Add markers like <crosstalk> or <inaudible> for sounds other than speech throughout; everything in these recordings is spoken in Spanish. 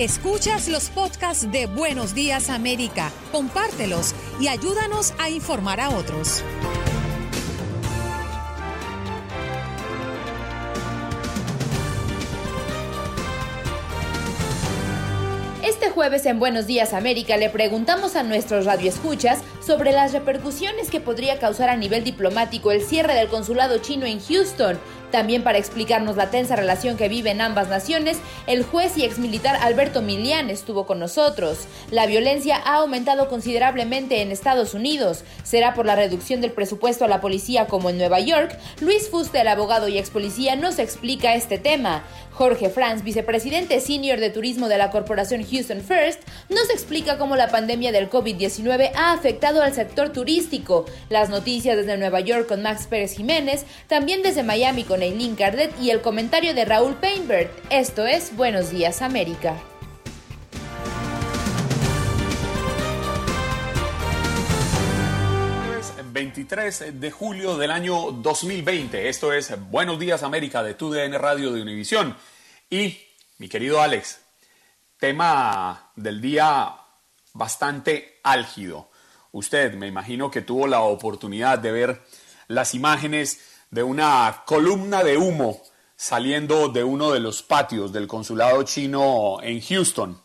Escuchas los podcasts de Buenos Días América, compártelos y ayúdanos a informar a otros. Este jueves en Buenos Días América le preguntamos a nuestros radioescuchas sobre las repercusiones que podría causar a nivel diplomático el cierre del consulado chino en Houston también para explicarnos la tensa relación que viven ambas naciones, el juez y exmilitar Alberto Milian estuvo con nosotros. La violencia ha aumentado considerablemente en Estados Unidos. ¿Será por la reducción del presupuesto a la policía como en Nueva York? Luis Fuste, el abogado y ex policía, nos explica este tema. Jorge Franz, vicepresidente senior de turismo de la corporación Houston First, nos explica cómo la pandemia del COVID-19 ha afectado al sector turístico. Las noticias desde Nueva York con Max Pérez Jiménez, también desde Miami con Eileen Cardet y el comentario de Raúl Painberg. Esto es Buenos Días América. Jueves 23 de julio del año 2020. Esto es Buenos Días América de TUDN Radio de Univisión. Y mi querido Alex, tema del día bastante álgido. Usted me imagino que tuvo la oportunidad de ver las imágenes de una columna de humo saliendo de uno de los patios del consulado chino en Houston.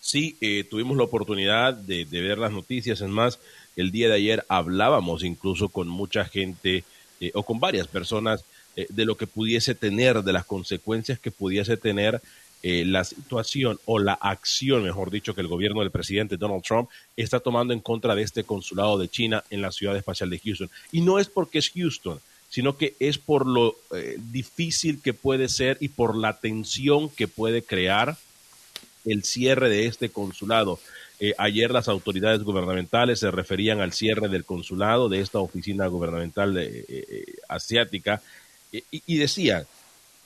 Sí, eh, tuvimos la oportunidad de, ver las noticias. Es más, el día de ayer hablábamos incluso con mucha gente eh, o con varias personas eh, de lo que pudiese tener, de las consecuencias que pudiese tener eh, la situación o la acción, mejor dicho, que el gobierno del presidente Donald Trump está tomando en contra de este consulado de China en la ciudad espacial de Houston. Y no es porque es Houston, sino que es por lo eh, difícil que puede ser y por la tensión que puede crear el cierre de este consulado. Eh, ayer las autoridades gubernamentales se referían al cierre del consulado de esta oficina gubernamental asiática y, y decían,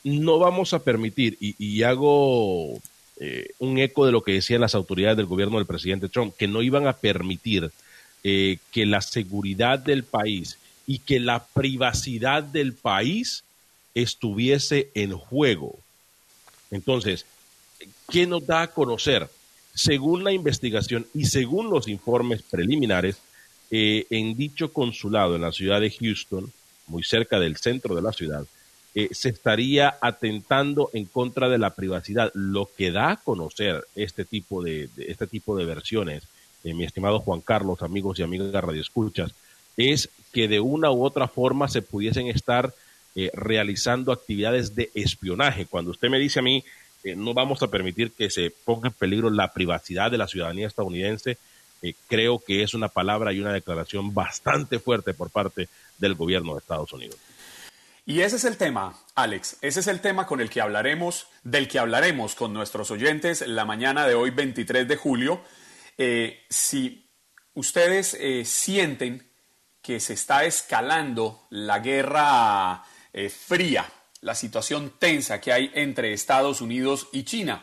no vamos a permitir, y, hago eh, un eco de lo que decían las autoridades del gobierno del presidente Trump, que no iban a permitir eh, que la seguridad del país y que la privacidad del país estuviese en juego. Entonces, ¿qué nos da a conocer? Según la investigación y según los informes preliminares, eh, en dicho consulado en la ciudad de Houston, muy cerca del centro de la ciudad, eh, se estaría atentando en contra de la privacidad. Lo que da a conocer este tipo de, este tipo de versiones, eh, mi estimado Juan Carlos, amigos y amigas radioescuchas, es que de una u otra forma se pudiesen estar eh, realizando actividades de espionaje. Cuando usted me dice a mí, no vamos a permitir que se ponga en peligro la privacidad de la ciudadanía estadounidense, creo que es una palabra y una declaración bastante fuerte por parte del gobierno de Estados Unidos. Y ese es el tema, Alex, ese es el tema con el que hablaremos, del que hablaremos con nuestros oyentes la mañana de hoy, 23 de julio. Eh, si ustedes eh, sienten que se está escalando la guerra eh, fría, la situación tensa que hay entre Estados Unidos y China.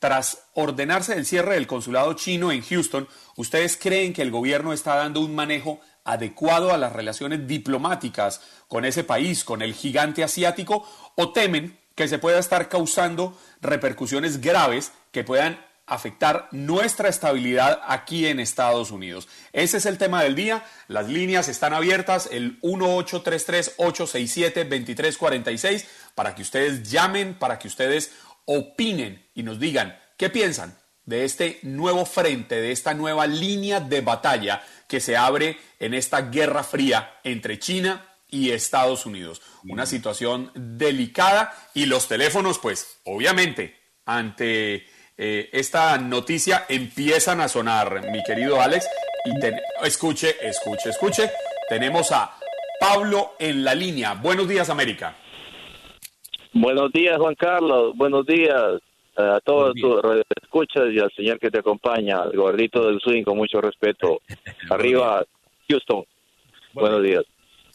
Tras ordenarse el cierre del consulado chino en Houston, ¿ustedes creen que el gobierno está dando un manejo adecuado a las relaciones diplomáticas con ese país, con el gigante asiático, o temen que se pueda estar causando repercusiones graves que puedan afectar nuestra estabilidad aquí en Estados Unidos. Ese es el tema del día. Las líneas están abiertas, el 1833-867-2346, para que ustedes llamen, para que ustedes opinen y nos digan qué piensan de este nuevo frente, de esta nueva línea de batalla que se abre en esta guerra fría entre China y Estados Unidos. Una situación delicada y los teléfonos, pues, obviamente, ante eh, esta noticia empiezan a sonar, mi querido Alex. Y escuche, escuche, escuche. Tenemos a Pablo en la línea. Buenos días, América. Buenos días, Juan Carlos. Buenos días a todos tus escuchas y al señor que te acompaña, el gordito del swing, con mucho respeto. <laughs> Arriba, Houston. Buenos días.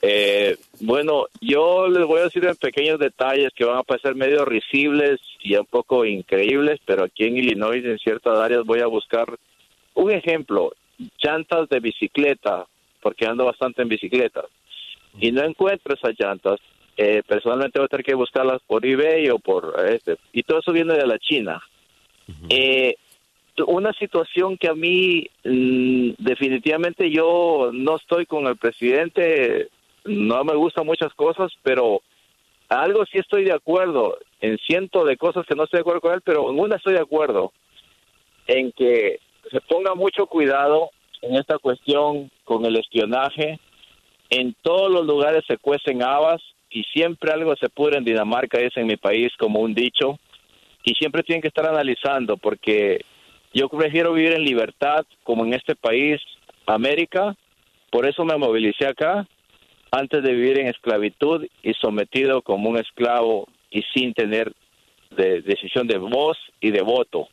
Eh, bueno, yo les voy a decir en pequeños detalles que van a parecer medio risibles y un poco increíbles, pero aquí en Illinois, en ciertas áreas, voy a buscar un ejemplo: llantas de bicicleta, porque ando bastante en bicicleta, y no encuentro esas llantas eh, personalmente voy a tener que buscarlas por eBay o por este. Y todo eso viene de la China. eh, una situación que a mí mm, definitivamente yo no estoy con el presidente, no me gustan muchas cosas, pero algo sí estoy de acuerdo, en cientos de cosas que no estoy de acuerdo con él, pero en una estoy de acuerdo, en que se ponga mucho cuidado en esta cuestión con el espionaje. En todos los lugares se cuecen habas y siempre algo se pudre en Dinamarca, es en mi país como un dicho, y siempre tienen que estar analizando porque yo prefiero vivir en libertad como en este país, América, por eso me movilicé acá, antes de vivir en esclavitud y sometido como un esclavo y sin tener de decisión de voz y de voto.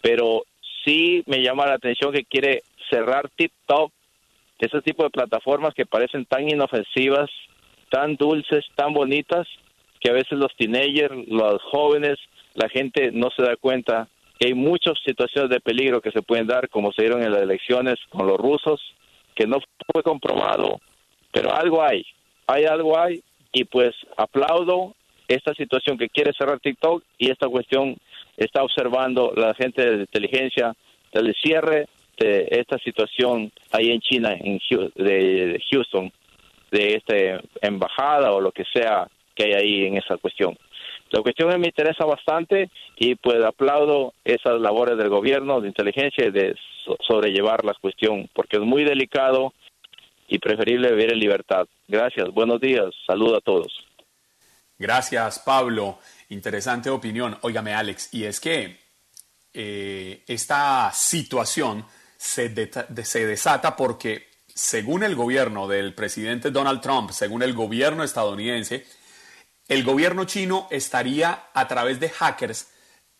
Pero sí me llama la atención que quiere cerrar TikTok, ese tipo de plataformas que parecen tan inofensivas, tan dulces, tan bonitas, que a veces los teenagers, los jóvenes, la gente no se da cuenta que hay muchas situaciones de peligro que se pueden dar, como se dieron en las elecciones con los rusos, que no fue comprobado, pero algo hay, hay algo hay, y pues aplaudo esta situación que quiere cerrar TikTok y esta cuestión está observando la gente de inteligencia del cierre de esta situación ahí en China, en Houston, de esta embajada o lo que sea que hay ahí en esa cuestión. La cuestión me interesa bastante y pues aplaudo esas labores del gobierno de inteligencia de sobrellevar la cuestión porque es muy delicado y preferible vivir en libertad. Gracias, buenos días, saludo a todos. Gracias, Pablo. Interesante opinión. Óigame, Alex, y es que eh, esta situación se, se desata porque, según el gobierno del presidente Donald Trump, según el gobierno estadounidense, el gobierno chino estaría a través de hackers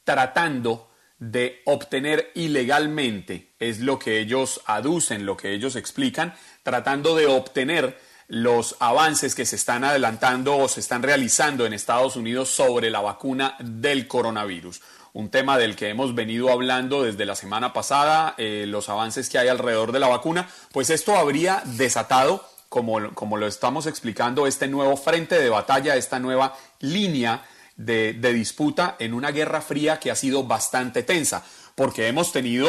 tratando de obtener ilegalmente, es lo que ellos aducen, lo que ellos explican, tratando de obtener los avances que se están adelantando o se están realizando en Estados Unidos sobre la vacuna del coronavirus. Un tema del que hemos venido hablando desde la semana pasada, eh, los avances que hay alrededor de la vacuna, pues esto habría desatado como, como lo estamos explicando, este nuevo frente de batalla, esta nueva línea de, disputa en una guerra fría que ha sido bastante tensa, porque hemos tenido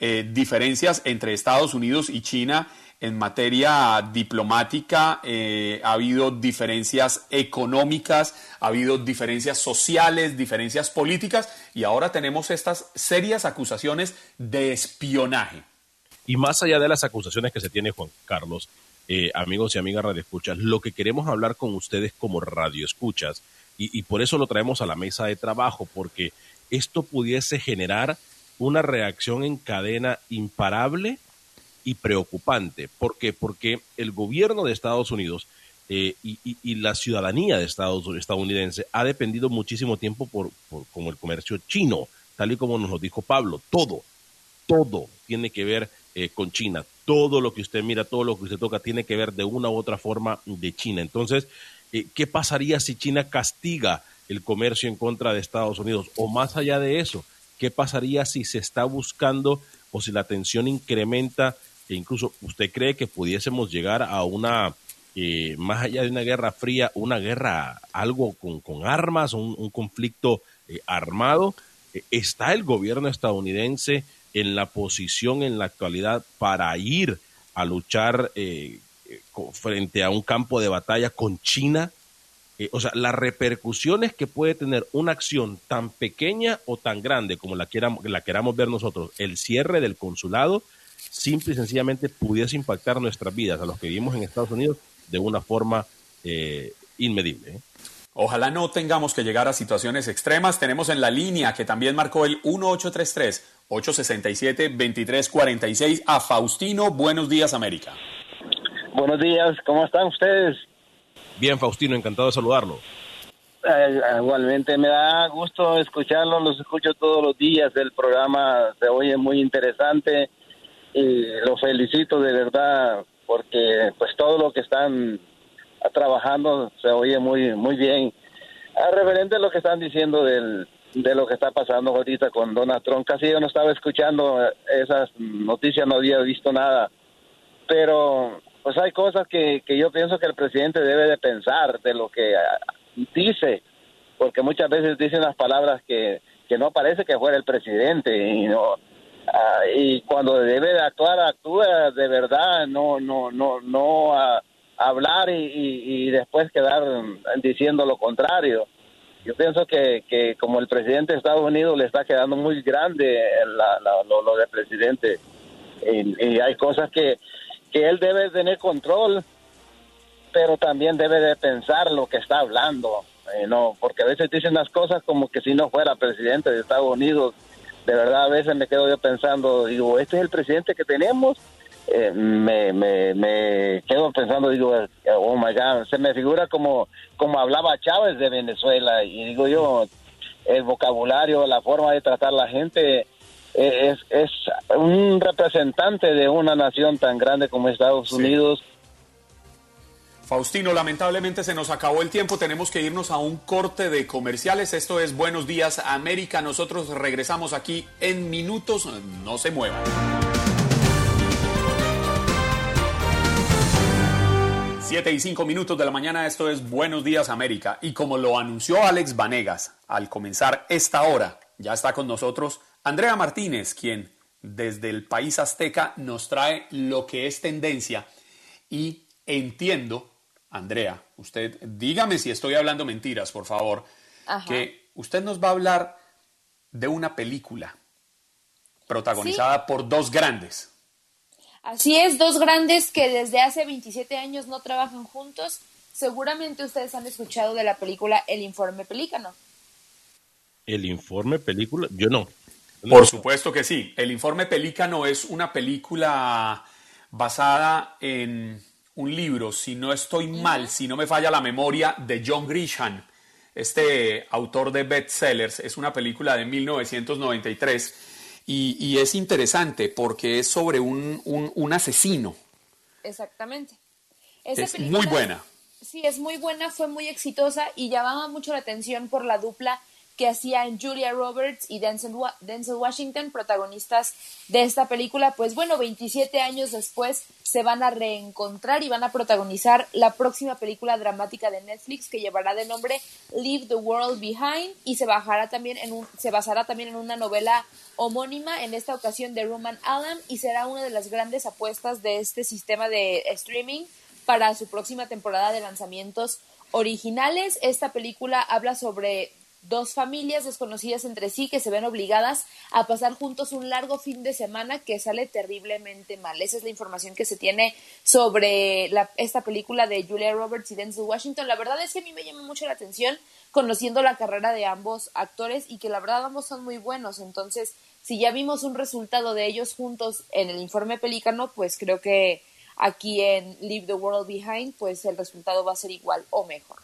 eh, diferencias entre Estados Unidos y China en materia diplomática, eh, ha habido diferencias económicas, ha habido diferencias sociales, diferencias políticas, y ahora tenemos estas serias acusaciones de espionaje. Y más allá de las acusaciones que se tiene Juan Carlos, eh, amigos y amigas radioescuchas, lo que queremos hablar con ustedes como radioescuchas, y, y por eso lo traemos a la mesa de trabajo, porque esto pudiese generar una reacción en cadena imparable y preocupante. ¿Por qué? Porque el gobierno de Estados Unidos eh, y, la ciudadanía de Estados estadounidense ha dependido muchísimo tiempo por, por como el comercio chino, tal y como nos lo dijo Pablo. Todo, todo tiene que ver eh, con China. Todo lo que usted mira, todo lo que usted toca tiene que ver de una u otra forma de China. Entonces, eh, ¿qué pasaría si China castiga el comercio en contra de Estados Unidos? O más allá de eso, ¿qué pasaría si se está buscando o si la tensión incrementa e incluso usted cree que pudiésemos llegar a una, eh, más allá de una guerra fría, una guerra, algo con, armas, un, conflicto armado? ¿Está el gobierno estadounidense en la posición en la actualidad para ir a luchar eh, frente a un campo de batalla con China. Eh, o sea, las repercusiones que puede tener una acción tan pequeña o tan grande como la, queramos, la queramos ver nosotros, el cierre del consulado, simple y sencillamente pudiese impactar nuestras vidas, a los que vivimos en Estados Unidos, de una forma eh, inmedible. Ojalá no tengamos que llegar a situaciones extremas. Tenemos en la línea que también marcó el 1833-867-2346 a Faustino. Buenos días, América. Buenos días, ¿cómo están ustedes? Bien, Faustino, encantado de saludarlo. Eh, igualmente me da gusto escucharlo, los escucho todos los días, el programa se oye muy interesante y los felicito de verdad porque pues todo lo que están trabajando, se oye muy, muy bien. A referente a lo que están diciendo del, de lo que está pasando ahorita con Donald Trump, casi yo no estaba escuchando esas noticias, no había visto nada, pero pues hay cosas que, que yo pienso que el presidente debe de pensar de lo que ah, dice, porque muchas veces dice unas palabras que, que no parece que fuera el presidente y no ah, y cuando debe de actuar actúa de verdad no no no no a hablar y, y, después quedar diciendo lo contrario. Yo pienso que, que como el presidente de Estados Unidos le está quedando muy grande la, lo, lo de presidente. Y, hay cosas que, que él debe tener control pero también debe de pensar lo que está hablando. Eh, no porque a veces dicen las cosas como que si no fuera presidente de Estados Unidos de verdad a veces me quedo yo pensando digo este es el presidente que tenemos eh, me, me, me quedo pensando, digo, oh my God, se me figura como, como hablaba Chávez de Venezuela y digo yo, el vocabulario, la forma de tratar a la gente eh, es, es un representante de una nación tan grande como Estados Unidos. Faustino, lamentablemente se nos acabó el tiempo, tenemos que irnos a un corte de comerciales. Esto es Buenos Días América, nosotros regresamos aquí en minutos, no se muevan. 7 y 5 minutos de la mañana, esto es Buenos Días América. Y como lo anunció Alex Vanegas al comenzar esta hora, ya está con nosotros Andrea Martínez, quien desde el país azteca nos trae lo que es tendencia. Y entiendo, Andrea, usted dígame si estoy hablando mentiras, por favor, que usted nos va a hablar de una película protagonizada por dos grandes. Así es, dos grandes que desde hace 27 años no trabajan juntos. Seguramente ustedes han escuchado de la película El Informe Pelícano. ¿El Informe Película? Yo no. Por supuesto que sí. El Informe Pelícano es una película basada en un libro, si no estoy mal, si no me falla la memoria, de John Grisham, este autor de bestsellers. Es una película de 1993 y, es interesante porque es sobre un, un, asesino. Exactamente. es muy buena. Sí, es muy buena, fue muy exitosa y llamaba mucho la atención por la dupla que hacían Julia Roberts y Denzel, Washington, protagonistas de esta película, pues bueno, 27 años después se van a reencontrar y van a protagonizar la próxima película dramática de Netflix que llevará de nombre Leave the World Behind y se, bajará también en un, se basará también en una novela homónima, en esta ocasión de Roman Allen, y será una de las grandes apuestas de este sistema de streaming para su próxima temporada de lanzamientos originales. Esta película habla sobre dos familias desconocidas entre sí que se ven obligadas a pasar juntos un largo fin de semana que sale terriblemente mal. Esa es la información que se tiene sobre esta película de Julia Roberts y Denzel Washington. La verdad es que a mí me llama mucho la atención conociendo la carrera de ambos actores y que la verdad ambos son muy buenos. Entonces, si ya vimos un resultado de ellos juntos en el informe Pelícano, pues creo que aquí en Leave the World Behind, pues el resultado va a ser igual o mejor.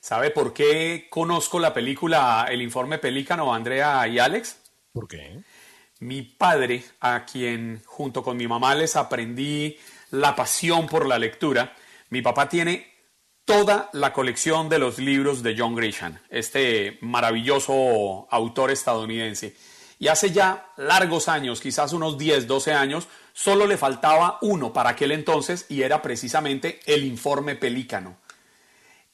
¿Sabe por qué conozco la película El informe Pelícano, Andrea y Alex? ¿Por qué? Mi padre, a quien junto con mi mamá les aprendí la pasión por la lectura, mi papá tiene toda la colección de los libros de John Grisham, este maravilloso autor estadounidense. Y hace ya largos años, quizás unos 10, 12 años, solo le faltaba uno para aquel entonces y era precisamente el informe Pelícano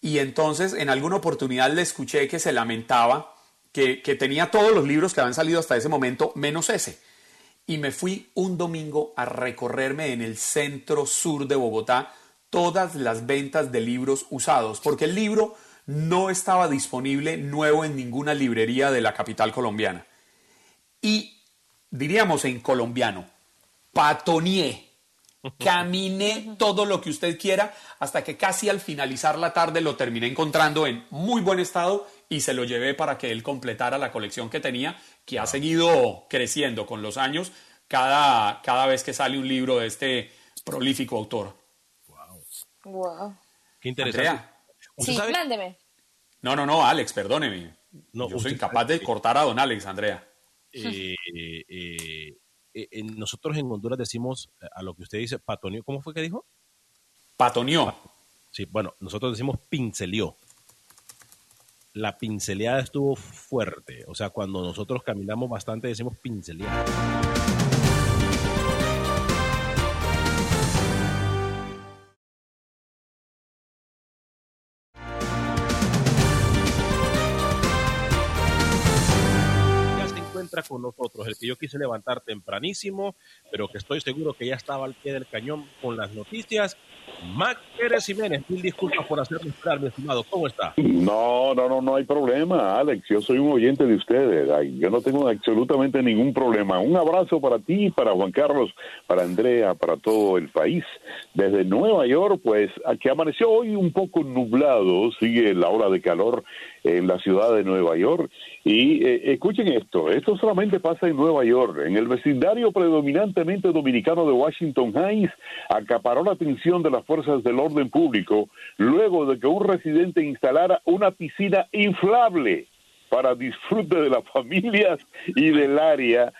y entonces en alguna oportunidad le escuché que se lamentaba que, tenía todos los libros que habían salido hasta ese momento, menos ese. Y me fui un domingo a recorrerme en el centro sur de Bogotá todas las ventas de libros usados, porque el libro no estaba disponible nuevo en ninguna librería de la capital colombiana. Y diríamos en colombiano, patonié Caminé todo lo que usted quiera hasta que casi al finalizar la tarde lo terminé encontrando en muy buen estado y se lo llevé para que él completara la colección que tenía, que ha seguido creciendo con los años cada, cada vez que sale un libro de este prolífico autor. Wow. Qué interesante. Sí, mándeme. No, no, no, Alex, perdóneme. No, Yo soy capaz de cortar a don Alex, Andrea. Eh, eh, eh, nosotros en Honduras decimos eh, a lo que usted dice, patonió. ¿Cómo fue que dijo? Patonió. Sí, bueno, nosotros decimos pincelió. La pinceleada estuvo fuerte. O sea, cuando nosotros caminamos bastante decimos pinceleada. Encuentra con nosotros, el que yo quise levantar tempranísimo, pero que estoy seguro que ya estaba al pie del cañón con las noticias. Mac Pérez Jiménez, mil disculpas por hacerme esperar, mi estimado. ¿Cómo está? No, no, no, no hay problema, Alex. Yo soy un oyente de ustedes. yo no tengo absolutamente ningún problema. Un abrazo para ti, para Juan Carlos, para Andrea, para todo el país. Desde Nueva York, pues, aquí amaneció hoy un poco nublado, sigue la hora de calor en la ciudad de Nueva York. Y eh, escuchen esto, esto solamente pasa en Nueva York. En el vecindario predominantemente dominicano de Washington Heights, acaparó la atención de las fuerzas del orden público luego de que un residente instalara una piscina inflable para disfrute de las familias y del área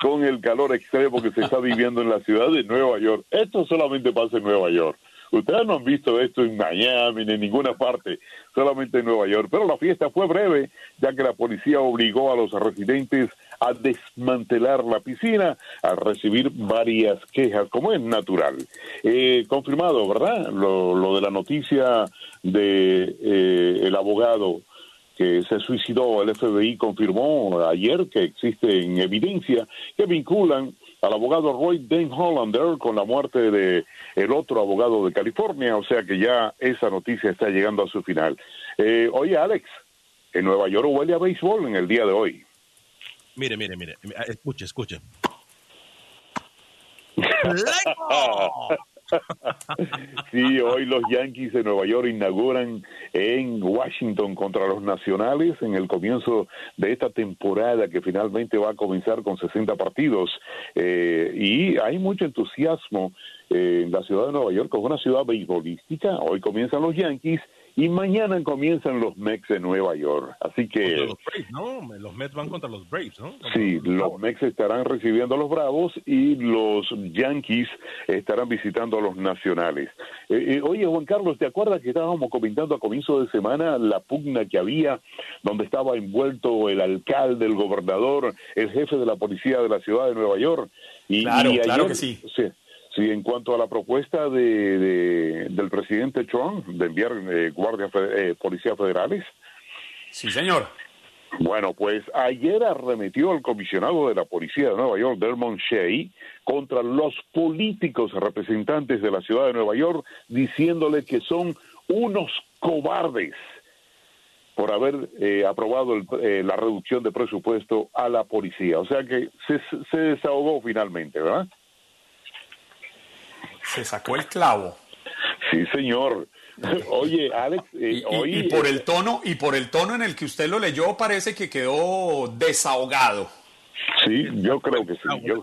con el calor extremo que se está viviendo en la ciudad de Nueva York. Esto solamente pasa en Nueva York. Ustedes no han visto esto en Miami ni en ninguna parte, solamente en Nueva York. Pero la fiesta fue breve, ya que la policía obligó a los residentes a desmantelar la piscina, a recibir varias quejas, como es natural. Eh, confirmado, ¿verdad? Lo, de la noticia de eh, el abogado que se suicidó, el FBI confirmó ayer que existen evidencia que vinculan al abogado Roy Den Hollander con la muerte de el otro abogado de California, o sea que ya esa noticia está llegando a su final. Eh, oye, Alex, en Nueva York huele a béisbol en el día de hoy. Mire, mire, mire, escuche, escuche. <laughs> <laughs> sí, hoy los Yankees de Nueva York inauguran en Washington contra los Nacionales en el comienzo de esta temporada que finalmente va a comenzar con 60 partidos. Eh, y hay mucho entusiasmo eh, en la ciudad de Nueva York, como una ciudad beisbolística. Hoy comienzan los Yankees y mañana comienzan los Mets de Nueva York. Así que... Los, Braves, ¿no? los Mets van contra los Braves, ¿no? sí, los, Mets estarán recibiendo a los Bravos y los Yankees estarán visitando a los Nacionales. Eh, eh, oye, Juan Carlos, ¿te acuerdas que estábamos comentando a comienzo de semana la pugna que había donde estaba envuelto el alcalde, el gobernador, el jefe de la policía de la ciudad de Nueva York? Y, claro, claro que sí. sí Sí, en cuanto a la propuesta de, del presidente Trump de enviar eh, guardias eh, policías federales. Sí, señor. Bueno, pues ayer arremetió el comisionado de la policía de Nueva York, Dermont Shea, contra los políticos representantes de la ciudad de Nueva York, diciéndole que son unos cobardes por haber eh, aprobado la reducción de presupuesto a la policía. O sea que se, se desahogó finalmente, ¿verdad? Se sacó el clavo. Sí, señor. Oye, Alex, eh, y, por el tono y por el tono en el que usted lo leyó parece que quedó desahogado. Sí, yo creo que sí. Yo...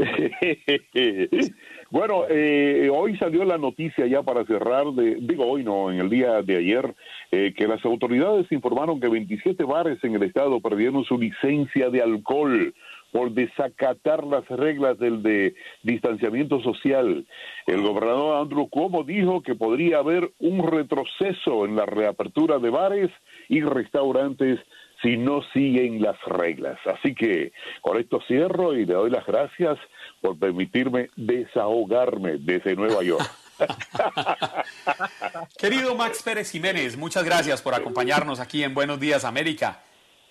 <laughs> bueno, eh, hoy salió la noticia ya para cerrar, de, digo hoy no, en el día de ayer, eh, que las autoridades informaron que 27 bares en el estado perdieron su licencia de alcohol por desacatar las reglas del de distanciamiento social. El gobernador Andrew Cuomo dijo que podría haber un retroceso en la reapertura de bares y restaurantes si no siguen las reglas. Así que con esto cierro y le doy las gracias por permitirme desahogarme desde Nueva York. <laughs> <laughs> Querido Max Pérez Jiménez, muchas gracias por acompañarnos aquí en Buenos Días América.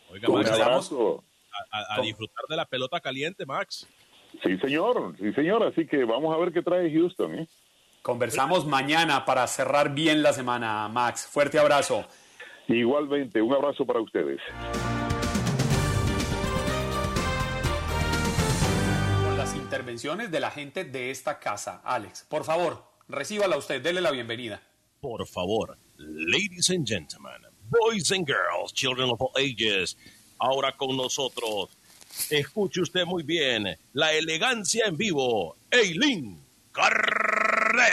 Oiga, un abrazo a, disfrutar de la pelota caliente, Max. Sí, señor, sí, señor. Así que vamos a ver qué trae Houston. ¿eh? Conversamos mañana para cerrar bien la semana, Max. Fuerte abrazo. Igualmente, un abrazo para ustedes. Con las intervenciones de la gente de esta casa, Alex, por favor, recíbala usted, dele la bienvenida. Por favor, ladies and gentlemen, boys and girls, children of all ages. Ahora con nosotros, escuche usted muy bien, la elegancia en vivo, Eileen Carré.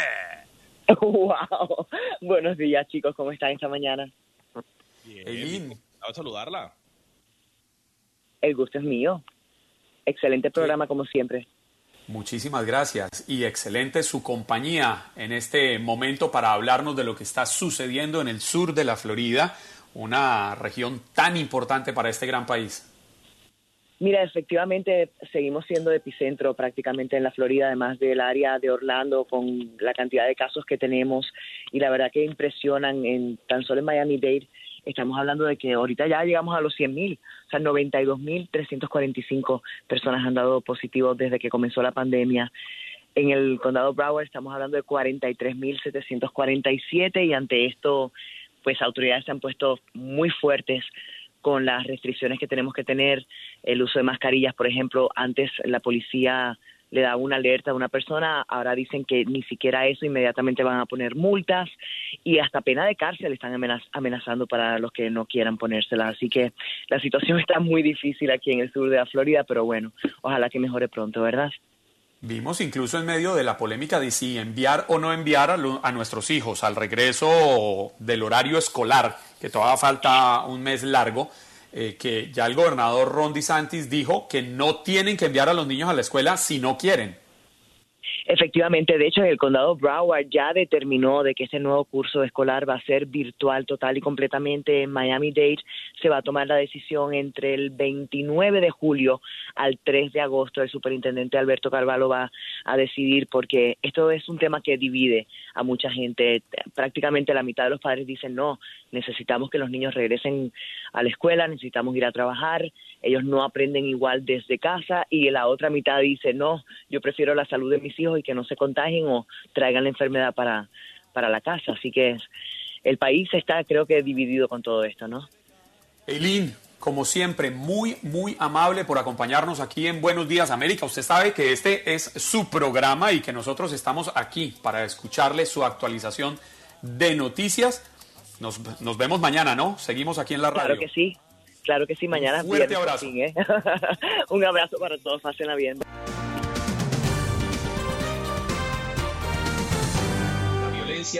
<laughs> ¡Wow! Buenos días, chicos, ¿cómo están esta mañana? Eileen. Vamos a saludarla. El gusto es mío. Excelente programa, como siempre. Muchísimas gracias y excelente su compañía en este momento para hablarnos de lo que está sucediendo en el sur de la Florida una región tan importante para este gran país? Mira, efectivamente seguimos siendo epicentro prácticamente en la Florida, además del área de Orlando, con la cantidad de casos que tenemos y la verdad que impresionan en tan solo en Miami-Dade estamos hablando de que ahorita ya llegamos a los 100.000, o sea, 92.345 personas han dado positivo desde que comenzó la pandemia. En el condado Broward estamos hablando de 43.747 y ante esto, pues autoridades se han puesto muy fuertes con las restricciones que tenemos que tener, el uso de mascarillas, por ejemplo, antes la policía le da una alerta a una persona, ahora dicen que ni siquiera eso, inmediatamente van a poner multas y hasta pena de cárcel están amenazando para los que no quieran ponérsela. Así que la situación <laughs> está muy difícil aquí en el sur de la Florida, pero bueno, ojalá que mejore pronto, ¿verdad? Vimos incluso en medio de la polémica de si enviar o no enviar a, nuestros hijos al regreso del horario escolar, que todavía falta un mes largo, eh, que ya el gobernador Ron DeSantis dijo que no tienen que enviar a los niños a la escuela si no quieren. Efectivamente, de hecho, el condado Broward ya determinó de que este nuevo curso escolar va a ser virtual total y completamente en Miami-Dade. Se va a tomar la decisión entre el 29 de julio al 3 de agosto. El superintendente Alberto Carvalho va a decidir porque esto es un tema que divide a mucha gente. Prácticamente la mitad de los padres dicen no, necesitamos que los niños regresen a la escuela, necesitamos ir a trabajar, ellos no aprenden igual desde casa y la otra mitad dice no, yo prefiero la salud de mis hijos y que no se contagien o traigan la enfermedad para, para la casa. Así que el país está, creo que, dividido con todo esto, ¿no? Eileen, como siempre, muy, muy amable por acompañarnos aquí en Buenos Días América. Usted sabe que este es su programa y que nosotros estamos aquí para escucharle su actualización de noticias. Nos, nos vemos mañana, ¿no? Seguimos aquí en la radio. Claro que sí, claro que sí, mañana. Un fuerte abrazo. ¿eh? <laughs> Un abrazo para todos, la bien.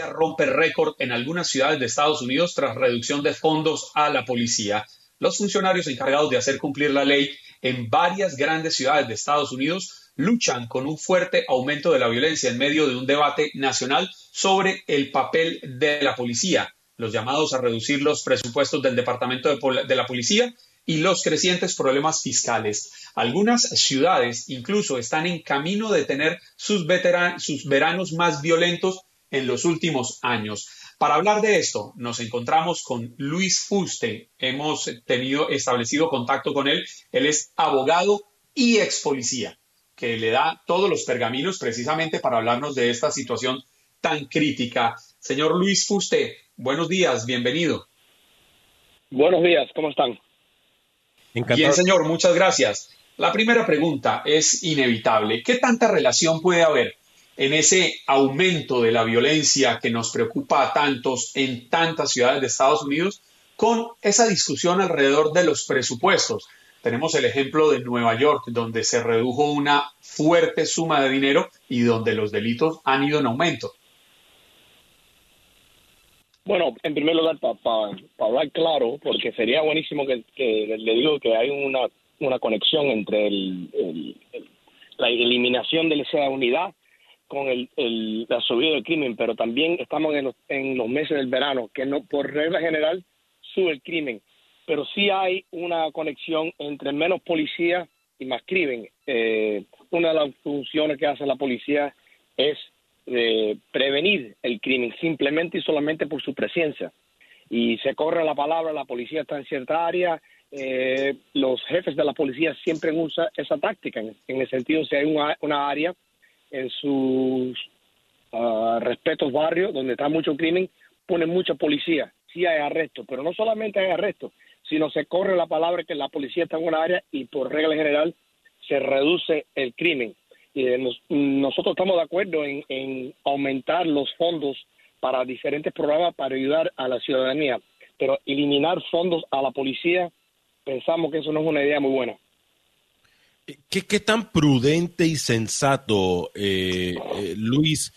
Rompe récord en algunas ciudades de Estados Unidos tras reducción de fondos a la policía. Los funcionarios encargados de hacer cumplir la ley en varias grandes ciudades de Estados Unidos luchan con un fuerte aumento de la violencia en medio de un debate nacional sobre el papel de la policía, los llamados a reducir los presupuestos del Departamento de, la Policía y los crecientes problemas fiscales. Algunas ciudades incluso están en camino de tener sus, sus veranos más violentos en los últimos años. Para hablar de esto, nos encontramos con Luis Fuste. Hemos tenido establecido contacto con él. Él es abogado y ex policía, que le da todos los pergaminos precisamente para hablarnos de esta situación tan crítica. Señor Luis Fuste, buenos días, bienvenido. Buenos días, ¿cómo están? Bien, señor, muchas gracias. La primera pregunta es inevitable. ¿Qué tanta relación puede haber en ese aumento de la violencia que nos preocupa a tantos en tantas ciudades de Estados Unidos con esa discusión alrededor de los presupuestos. Tenemos el ejemplo de Nueva York, donde se redujo una fuerte suma de dinero y donde los delitos han ido en aumento. Bueno, en primer lugar, para hablar claro, porque sería buenísimo que, le digo que hay una, una conexión entre la eliminación de esa unidad con el, la subida del crimen, pero también estamos en los, en los meses del verano, que no por regla general sube el crimen, pero sí hay una conexión entre menos policía y más crimen. Eh, una de las funciones que hace la policía es eh, prevenir el crimen, simplemente y solamente por su presencia. Y se corre la palabra, la policía está en cierta área, eh, los jefes de la policía siempre usan esa táctica, en, el sentido si hay una, una área en sus uh, respetos barrios, donde está mucho crimen, ponen mucha policía. Sí hay arrestos, pero no solamente hay arrestos, sino se corre la palabra que la policía está en una área y por regla general se reduce el crimen. Y nosotros estamos de acuerdo en, aumentar los fondos para diferentes programas para ayudar a la ciudadanía, pero eliminar fondos a la policía, pensamos que eso no es una idea muy buena. ¿Qué, tan prudente y sensato, eh, eh, Luis,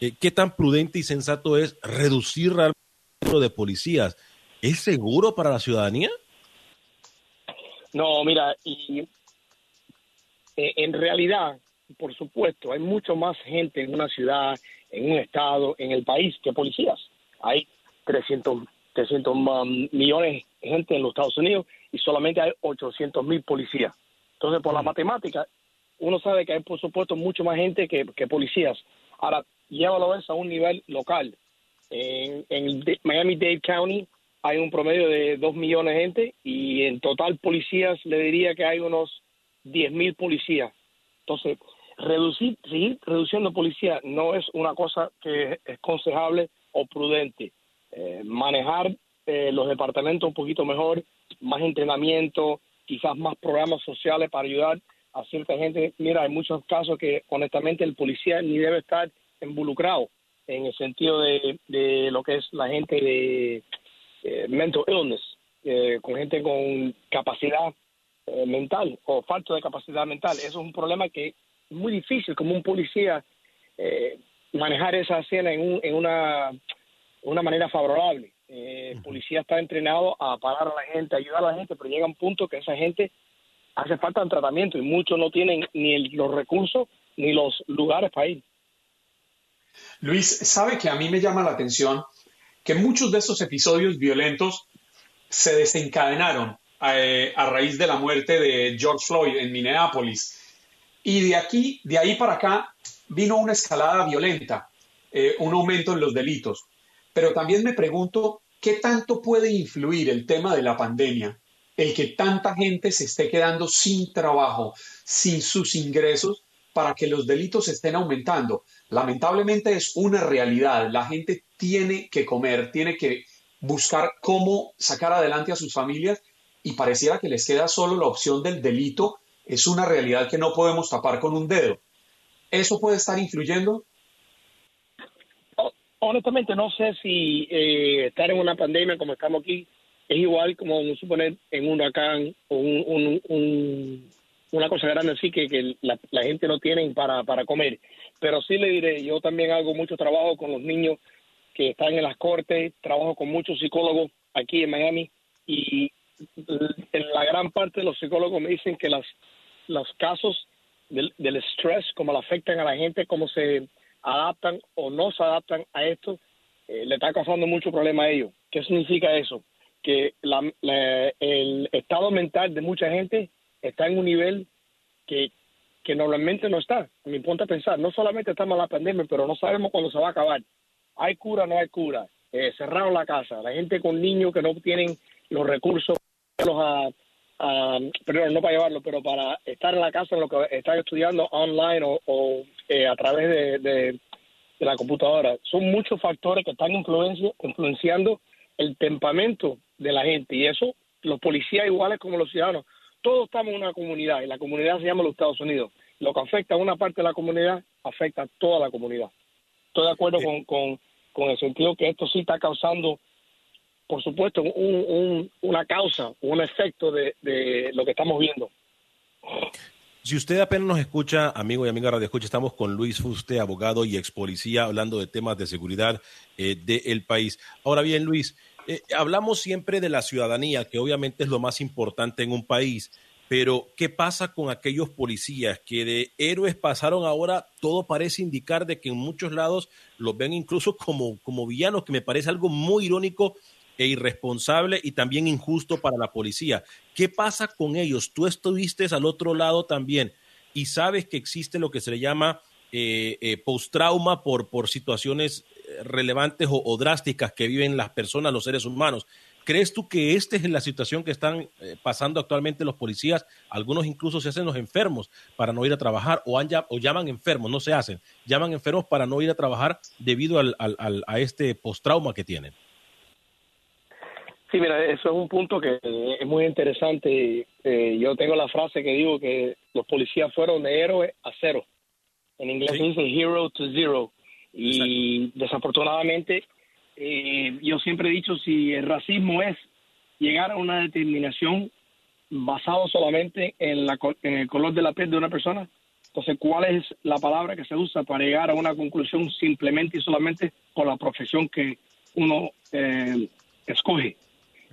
eh, qué tan prudente y sensato es reducir el número de policías? ¿Es seguro para la ciudadanía? No, mira, y, en realidad, por supuesto, hay mucho más gente en una ciudad, en un estado, en el país que policías. Hay 300, 300 millones de gente en los Estados Unidos y solamente hay 800 mil policías. Entonces, por la matemática, uno sabe que hay, por supuesto, mucho más gente que, policías. Ahora, llévalo eso a un nivel local. En, en Miami-Dade County hay un promedio de 2 millones de gente y en total policías le diría que hay unos 10 mil policías. Entonces, reducir, seguir reduciendo policías no es una cosa que es aconsejable o prudente. Eh, manejar eh, los departamentos un poquito mejor, más entrenamiento, quizás más programas sociales para ayudar a cierta gente. Mira, hay muchos casos que honestamente el policía ni debe estar involucrado en el sentido de, lo que es la gente de eh, mental illness, eh, con gente con capacidad eh, mental o falta de capacidad mental. Eso es un problema que es muy difícil como un policía manejar esa escena en, en una, una manera favorable. El policía está entrenado a parar a la gente, a ayudar a la gente, pero llega un punto que esa gente hace falta un tratamiento y muchos no tienen ni los recursos ni los lugares para ir. Luis, sabe que a mí me llama la atención que muchos de estos episodios violentos se desencadenaron eh, a, raíz de la muerte de George Floyd en Minneapolis. Y de aquí, de ahí para acá, vino una escalada violenta, eh, un aumento en los delitos. Pero también me pregunto, ¿qué tanto puede influir el tema de la pandemia? El que tanta gente se esté quedando sin trabajo, sin sus ingresos, para que los delitos estén aumentando. Lamentablemente es una realidad. La gente tiene que comer, tiene que buscar cómo sacar adelante a sus familias y pareciera que les queda solo la opción del delito. Es una realidad que no podemos tapar con un dedo. ¿Eso puede estar influyendo? Honestamente, no sé si eh, estar en una pandemia como estamos aquí es igual como suponer en un huracán o un, una cosa grande así que, la, gente no tiene para, para comer. Pero sí le diré, yo también hago mucho trabajo con los niños que están en las cortes, trabajo con muchos psicólogos aquí en Miami y la gran parte de los psicólogos me dicen que las, los casos del, estrés, cómo le afectan a la gente, cómo se adaptan o no se adaptan a esto, eh, le está causando mucho problema a ellos. ¿Qué significa eso? Que el estado mental de mucha gente está en un nivel que, que normalmente no está. Me ponte a pensar, no solamente estamos en la pandemia, pero no sabemos cuándo se va a acabar. Hay cura, no hay cura. Eh, cerraron la casa. La gente con niños que no tienen los recursos a, perdón, no para llevarlo, pero para estar en la casa en lo que están estudiando online o, eh, a través de, de, la computadora. Son muchos factores que están influenciando el temperamento de la gente y eso los policías iguales como los ciudadanos todos estamos en una comunidad y la comunidad se llama los Estados Unidos. Lo que afecta a una parte de la comunidad afecta a toda la comunidad. Estoy de acuerdo con, con, el sentido que esto sí está causando, por supuesto, un, una causa, un efecto de, de lo que estamos viendo. Si usted apenas nos escucha, amigo y amiga Radio Escucha, estamos con Luis Fuste, abogado y ex policía, hablando de temas de seguridad eh, del país. Ahora bien, Luis, eh, hablamos siempre de la ciudadanía, que obviamente es lo más importante en un país, pero ¿qué pasa con aquellos policías que de héroes pasaron ahora? Todo parece indicar de que en muchos lados los ven incluso como, como villanos, que me parece algo muy irónico e irresponsable y también injusto para la policía. ¿Qué pasa con ellos? Tú estuviste al otro lado también y sabes que existe lo que se le llama eh, eh, post-trauma por, por situaciones relevantes o, drásticas que viven las personas, los seres humanos. ¿Crees tú que esta es la situación que están eh, pasando actualmente los policías? Algunos incluso se hacen los enfermos para no ir a trabajar o, o llaman enfermos, no se hacen, llaman enfermos para no ir a trabajar debido al, al, a este post-trauma que tienen. Sí, mira, eso es un punto que es muy interesante. Eh, yo tengo la frase que digo que los policías fueron de héroe a cero. En inglés dice hero to zero. Y desafortunadamente, eh, yo siempre he dicho, si el racismo es llegar a una determinación basado solamente en, la, en el color de la piel de una persona, entonces, ¿cuál es la palabra que se usa para llegar a una conclusión simplemente y solamente por la profesión que uno eh, escoge?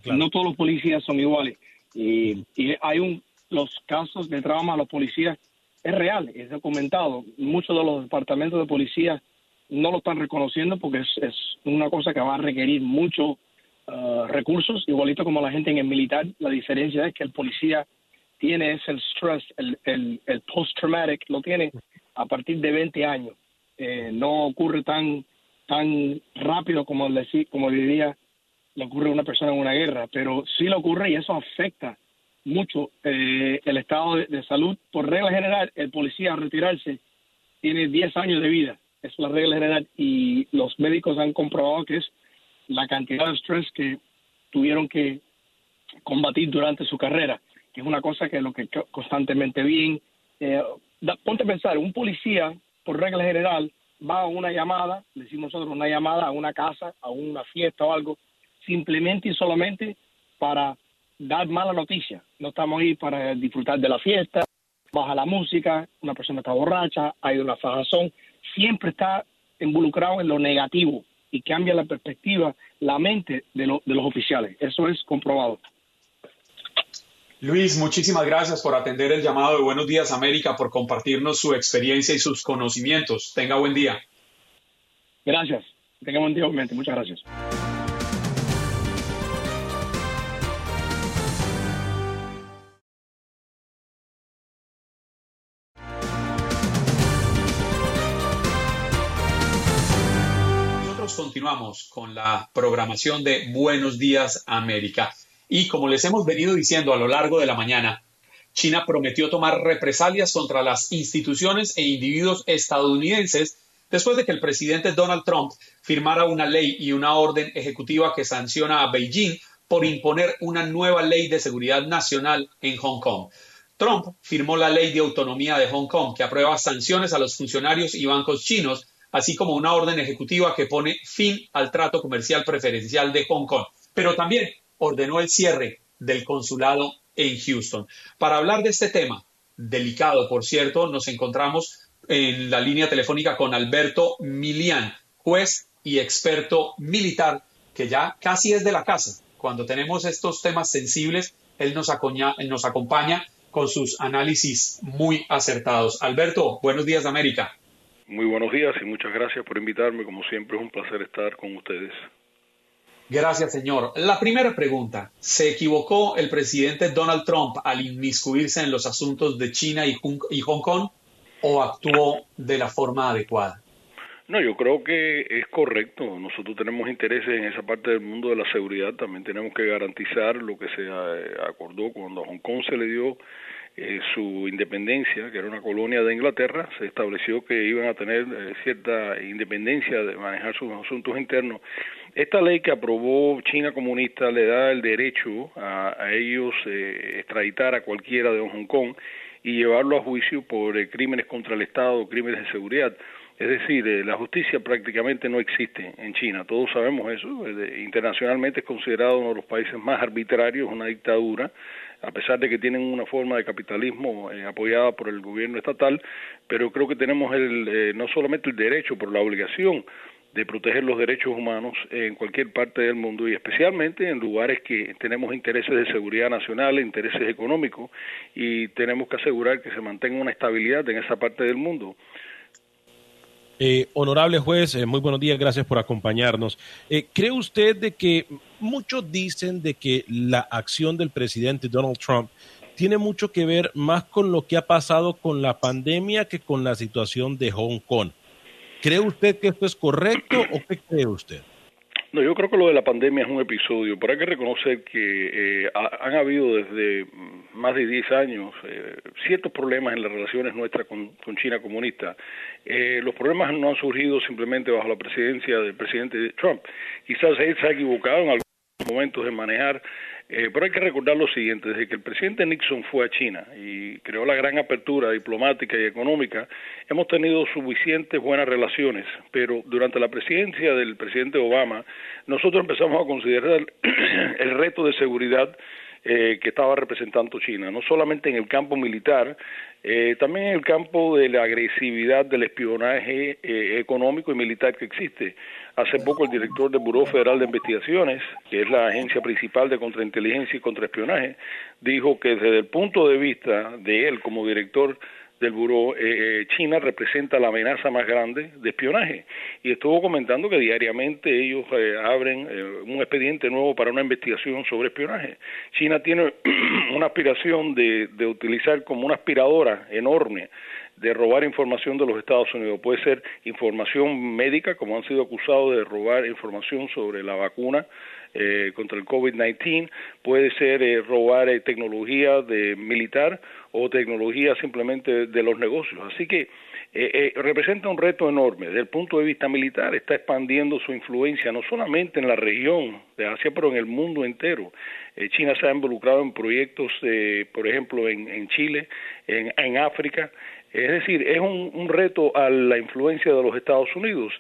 No todos los policías son iguales. Y, y, hay un, los casos de trauma a los policías, es real, es documentado. Muchos de los departamentos de policía no lo están reconociendo porque es, una cosa que va a requerir muchos uh, recursos, igualito como la gente en el militar. La diferencia es que el policía tiene ese stress, el, el, post-traumatic, lo tiene a partir de 20 años. Eh, no ocurre tan tan rápido como, le, como diría le ocurre a una persona en una guerra, pero sí le ocurre y eso afecta mucho eh, el estado de, salud. Por regla general, el policía al retirarse tiene 10 años de vida, es la regla general, y los médicos han comprobado que es la cantidad de estrés que tuvieron que combatir durante su carrera, que es una cosa que lo que constantemente bien. Eh, ponte a pensar, un policía, por regla general, va a una llamada, decimos nosotros, una llamada a una casa, a una fiesta o algo, simplemente y solamente para dar mala noticia. No estamos ahí para disfrutar de la fiesta, baja la música, una persona está borracha, hay una fajazón, siempre está involucrado en lo negativo y cambia la perspectiva, la mente de, de los oficiales. Eso es comprobado. Luis, muchísimas gracias por atender el llamado de Buenos Días América, por compartirnos su experiencia y sus conocimientos. Tenga buen día. Gracias. Tenga buen día, obviamente. Muchas gracias. Continuamos con la programación de Buenos Días América. Y como les hemos venido diciendo a lo largo de la mañana, China prometió tomar represalias contra las instituciones e individuos estadounidenses después de que el presidente Donald Trump firmara una ley y una orden ejecutiva que sanciona a Beijing por imponer una nueva ley de seguridad nacional en Hong Kong. Trump firmó la ley de autonomía de Hong Kong que aprueba sanciones a los funcionarios y bancos chinos, así como una orden ejecutiva que pone fin al trato comercial preferencial de Hong Kong. Pero también ordenó el cierre del consulado en Houston. Para hablar de este tema, delicado por cierto, nos encontramos en la línea telefónica con Alberto Milian, juez y experto militar, que ya casi es de la casa. Cuando tenemos estos temas sensibles, él nos, nos acompaña con sus análisis muy acertados. Alberto, buenos días, América. Muy buenos días y muchas gracias por invitarme. Como siempre, es un placer estar con ustedes. Gracias, señor. La primera pregunta. ¿Se equivocó el presidente Donald Trump al inmiscuirse en los asuntos de China y Hong Kong o actuó de la forma adecuada? No, yo creo que es correcto. Nosotros tenemos intereses en esa parte del mundo de la seguridad. También tenemos que garantizar lo que se eh, acordó cuando a Hong Kong se le dio eh, su independencia, que era una colonia de Inglaterra. Se estableció que iban a tener eh, cierta independencia de manejar sus asuntos internos esta ley que aprobó China comunista le da el derecho a, ellos eh, extraditar a cualquiera de Hong Kong y llevarlo a juicio por eh, crímenes contra el Estado, crímenes de seguridad. Es decir, eh, la justicia prácticamente no existe en China, todos sabemos eso. internacionalmente es considerado uno de los países más arbitrarios, una dictadura, a pesar de que tienen una forma de capitalismo apoyada por el gobierno estatal, pero creo que tenemos el, no solamente el derecho, pero la obligación de proteger los derechos humanos en cualquier parte del mundo y especialmente en lugares que tenemos intereses de seguridad nacional, intereses económicos y tenemos que asegurar que se mantenga una estabilidad en esa parte del mundo. Eh, honorable juez, eh, muy buenos días, gracias por acompañarnos. Eh, ¿Cree usted de que muchos dicen de que la acción del presidente Donald Trump tiene mucho que ver más con lo que ha pasado con la pandemia que con la situación de Hong Kong? ¿Cree usted que esto es correcto o qué cree usted? No, yo creo que lo de la pandemia es un episodio, pero hay que reconocer que eh, han habido desde más de 10 años eh, ciertos problemas en las relaciones nuestras con, China comunista. Eh, los problemas no han surgido simplemente bajo la presidencia del presidente Trump. Quizás él se ha equivocado en algunos momentos de manejar eh, pero hay que recordar lo siguiente, desde que el presidente Nixon fue a China y creó la gran apertura diplomática y económica, hemos tenido suficientes buenas relaciones, pero durante la presidencia del presidente Obama, nosotros empezamos a considerar el <clears throat> reto de seguridad eh, que estaba representando China, no solamente en el campo militar, eh, también en el campo de la agresividad del espionaje eh, económico y militar que existe. Hace poco el director del Buró Federal de Investigaciones, que es la agencia principal de contrainteligencia y contraespionaje, dijo que desde el punto de vista de él como director del Buró, eh, eh, China representa la amenaza más grande de espionaje. Y estuvo comentando que diariamente ellos eh, abren un expediente nuevo para una investigación sobre espionaje. China tiene <clears throat> una aspiración de, de utilizar como una aspiradora enorme de robar información de los Estados Unidos. Puede ser información médica, como han sido acusados de robar información sobre la vacuna eh, contra el COVID-19, puede ser eh, robar eh, tecnología de militar o tecnología simplemente de los negocios. Así que representa un reto enorme. Desde el punto de vista militar, está expandiendo su influencia no solamente en la región de Asia, pero en el mundo entero. China se ha involucrado en proyectos, por ejemplo, en, Chile, en, África. Es decir, es un, reto a la influencia de los Estados Unidos.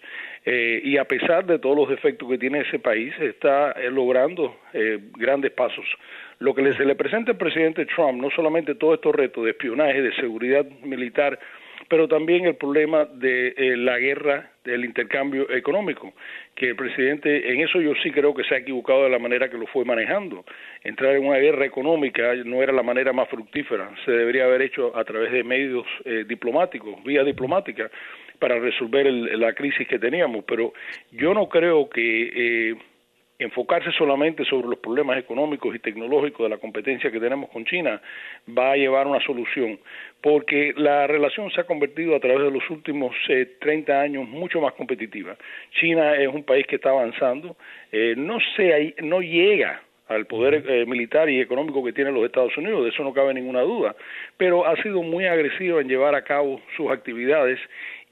Eh, y a pesar de todos los defectos que tiene ese país, está eh, logrando eh, grandes pasos. Lo que se le presenta al presidente Trump, no solamente todos estos retos de espionaje, de seguridad militar, pero también el problema de la guerra, del intercambio económico, que el presidente, en eso yo sí creo que se ha equivocado de la manera que lo fue manejando. Entrar en una guerra económica no era la manera más fructífera, se debería haber hecho a través de medios diplomáticos, vía diplomática, para resolver la crisis que teníamos, pero yo no creo que eh, enfocarse solamente sobre los problemas económicos y tecnológicos de la competencia que tenemos con China va a llevar a una solución, porque la relación se ha convertido a través de los últimos eh, 30 años mucho más competitiva. China es un país que está avanzando, eh, no, se, no llega al poder eh, militar y económico que tienen los Estados Unidos, de eso no cabe ninguna duda, pero ha sido muy agresivo en llevar a cabo sus actividades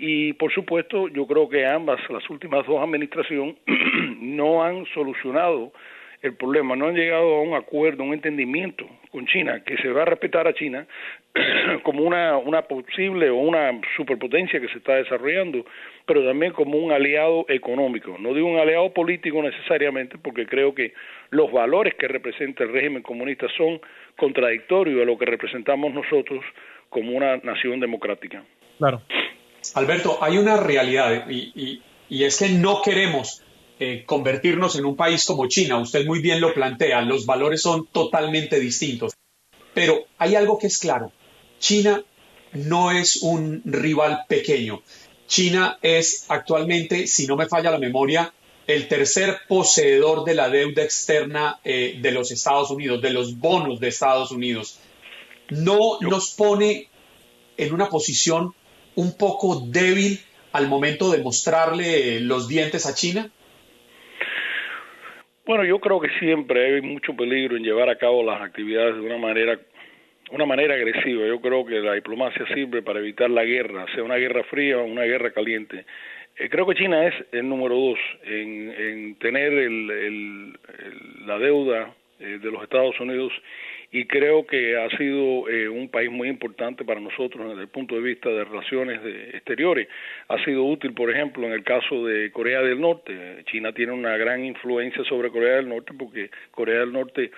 y por supuesto, yo creo que ambas, las últimas dos administraciones, <clears throat> no han solucionado el problema, no han llegado a un acuerdo, un entendimiento con China, que se va a respetar a China <clears throat> como una, una posible o una superpotencia que se está desarrollando, pero también como un aliado económico. No digo un aliado político necesariamente, porque creo que los valores que representa el régimen comunista son contradictorios a lo que representamos nosotros como una nación democrática. Claro. Alberto, hay una realidad y, es que no queremos eh, convertirnos en un país como China. Usted muy bien lo plantea, los valores son totalmente distintos. Pero hay algo que es claro, China no es un rival pequeño. China es actualmente, si no me falla la memoria, el tercer poseedor de la deuda externa eh, de los Estados Unidos, de los bonos de Estados Unidos. No nos pone en una posición un poco débil al momento de mostrarle los dientes a China? Bueno, yo creo que siempre hay mucho peligro en llevar a cabo las actividades de una manera una manera agresiva. Yo creo que la diplomacia sirve para evitar la guerra, sea una guerra fría o una guerra caliente. Eh, creo que China es el número dos en, tener la deuda eh, de los Estados Unidos y creo que ha sido eh, un país muy importante para nosotros desde el punto de vista de relaciones exteriores. Ha sido útil, por ejemplo, en el caso de Corea del Norte. China tiene una gran influencia sobre Corea del Norte porque Corea del Norte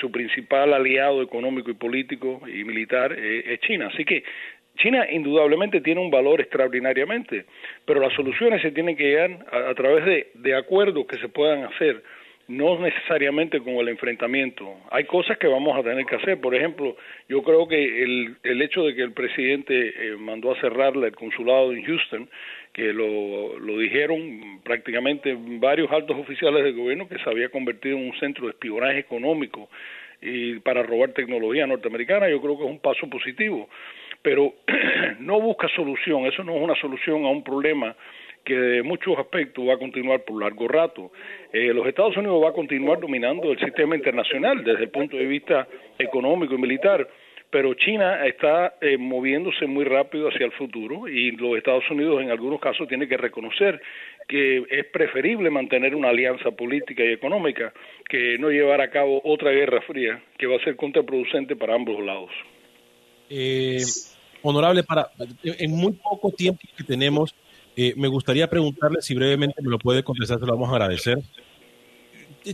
su principal aliado económico y político y militar eh, es China. Así que China indudablemente tiene un valor extraordinariamente, pero las soluciones se tienen que llegar a, a través de, de acuerdos que se puedan hacer no necesariamente con el enfrentamiento. Hay cosas que vamos a tener que hacer. Por ejemplo, yo creo que el, el hecho de que el presidente eh, mandó a cerrar el consulado en Houston, que lo, lo dijeron prácticamente varios altos oficiales del gobierno, que se había convertido en un centro de espionaje económico y para robar tecnología norteamericana, yo creo que es un paso positivo. Pero <clears throat> no busca solución, eso no es una solución a un problema que de muchos aspectos va a continuar por largo rato. Eh, los Estados Unidos va a continuar dominando el sistema internacional desde el punto de vista económico y militar, pero China está eh, moviéndose muy rápido hacia el futuro y los Estados Unidos en algunos casos tiene que reconocer que es preferible mantener una alianza política y económica que no llevar a cabo otra guerra fría que va a ser contraproducente para ambos lados. Eh, honorable, para en muy poco tiempo que tenemos, eh, me gustaría preguntarle si brevemente me lo puede contestar, se lo vamos a agradecer.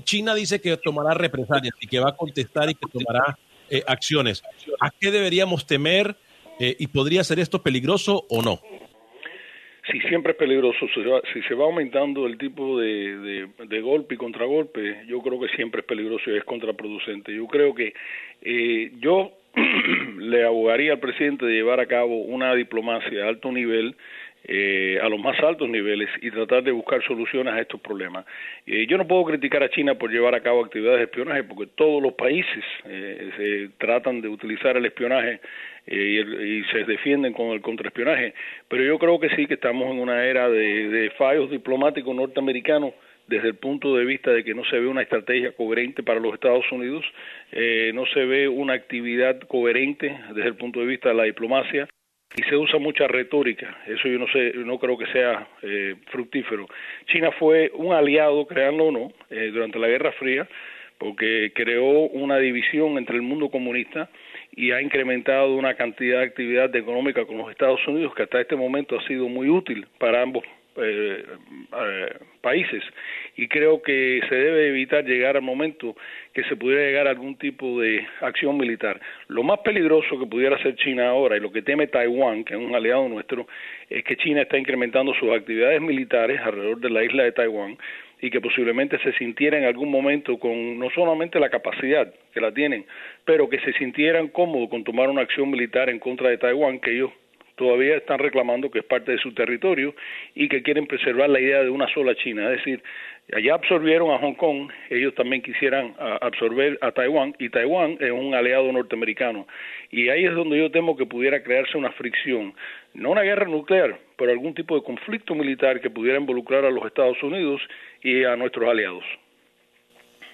China dice que tomará represalias y que va a contestar y que tomará eh, acciones. ¿A qué deberíamos temer eh, y podría ser esto peligroso o no? Sí, siempre es peligroso. Si se va aumentando el tipo de, de, golpe y contragolpe, yo creo que siempre es peligroso y es contraproducente. Yo creo que yo <clears throat> le abogaría al presidente de llevar a cabo una diplomacia de alto nivel eh, a los más altos niveles y tratar de buscar soluciones a estos problemas. Eh, yo no puedo criticar a China por llevar a cabo actividades de espionaje porque todos los países eh, se tratan de utilizar el espionaje y, se defienden con el contraespionaje, pero yo creo que sí que estamos en una era de, fallos diplomáticos norteamericanos desde el punto de vista de que no se ve una estrategia coherente para los Estados Unidos, eh, no se ve una actividad coherente desde el punto de vista de la diplomacia y se usa mucha retórica. Eso yo no sé, no creo que sea eh, fructífero. China fue un aliado, créanlo o no, eh, durante la Guerra Fría, porque creó una división entre el mundo comunista y ha incrementado una cantidad de actividad económica con los Estados Unidos que hasta este momento ha sido muy útil para ambos eh, eh, países y creo que se debe evitar llegar al momento que se pudiera llegar a algún tipo de acción militar. Lo más peligroso que pudiera hacer China ahora y lo que teme Taiwán, que es un aliado nuestro, es que China está incrementando sus actividades militares alrededor de la isla de Taiwán y que posiblemente se sintiera en algún momento con no solamente la capacidad que la tienen, pero que se sintieran cómodos con tomar una acción militar en contra de Taiwán, que ellos todavía están reclamando que es parte de su territorio y que quieren preservar la idea de una sola China. Es decir, allá absorbieron a Hong Kong, ellos también quisieran absorber a Taiwán y Taiwán es un aliado norteamericano. Y ahí es donde yo temo que pudiera crearse una fricción, no una guerra nuclear, pero algún tipo de conflicto militar que pudiera involucrar a los Estados Unidos y a nuestros aliados.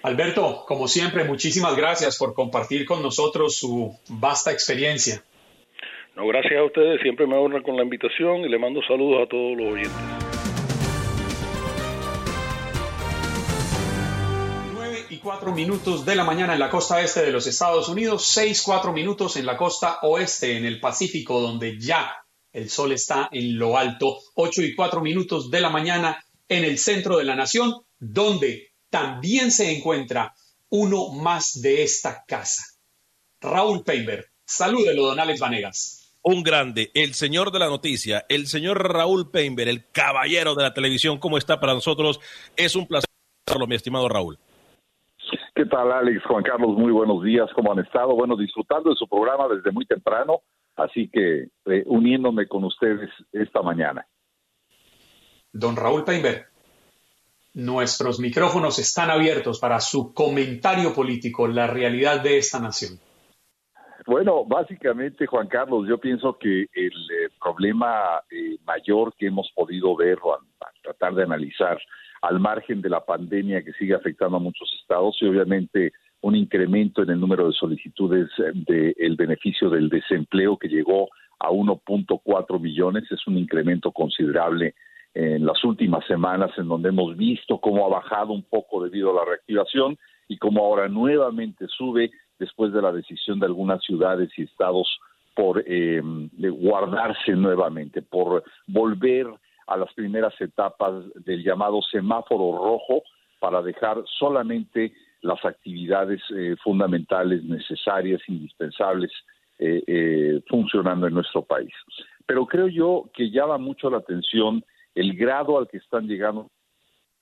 Alberto, como siempre, muchísimas gracias por compartir con nosotros su vasta experiencia. No, gracias a ustedes, siempre me honran con la invitación y le mando saludos a todos los oyentes. 9 y 4 minutos de la mañana en la costa este de los Estados Unidos, 6, 4 minutos en la costa oeste, en el Pacífico, donde ya el sol está en lo alto, 8 y 4 minutos de la mañana en el centro de la nación, donde también se encuentra uno más de esta casa. Raúl Peinberg. Salúdelo, don Alex Vanegas un grande, el señor de la noticia, el señor Raúl Peinber, el caballero de la televisión, ¿cómo está para nosotros? Es un placer, mi estimado Raúl. ¿Qué tal, Alex? Juan Carlos, muy buenos días. ¿Cómo han estado? Bueno, disfrutando de su programa desde muy temprano, así que eh, uniéndome con ustedes esta mañana. Don Raúl Peinber, nuestros micrófonos están abiertos para su comentario político, la realidad de esta nación. Bueno, básicamente, Juan Carlos, yo pienso que el eh, problema eh, mayor que hemos podido ver o tratar de analizar al margen de la pandemia que sigue afectando a muchos estados y obviamente un incremento en el número de solicitudes eh, del beneficio del desempleo que llegó a 1.4 millones, es un incremento considerable en las últimas semanas en donde hemos visto cómo ha bajado un poco debido a la reactivación y cómo ahora nuevamente sube después de la decisión de algunas ciudades y estados por eh, guardarse nuevamente, por volver a las primeras etapas del llamado semáforo rojo para dejar solamente las actividades eh, fundamentales, necesarias, indispensables, eh, funcionando en nuestro país. Pero creo yo que llama mucho la atención el grado al que están llegando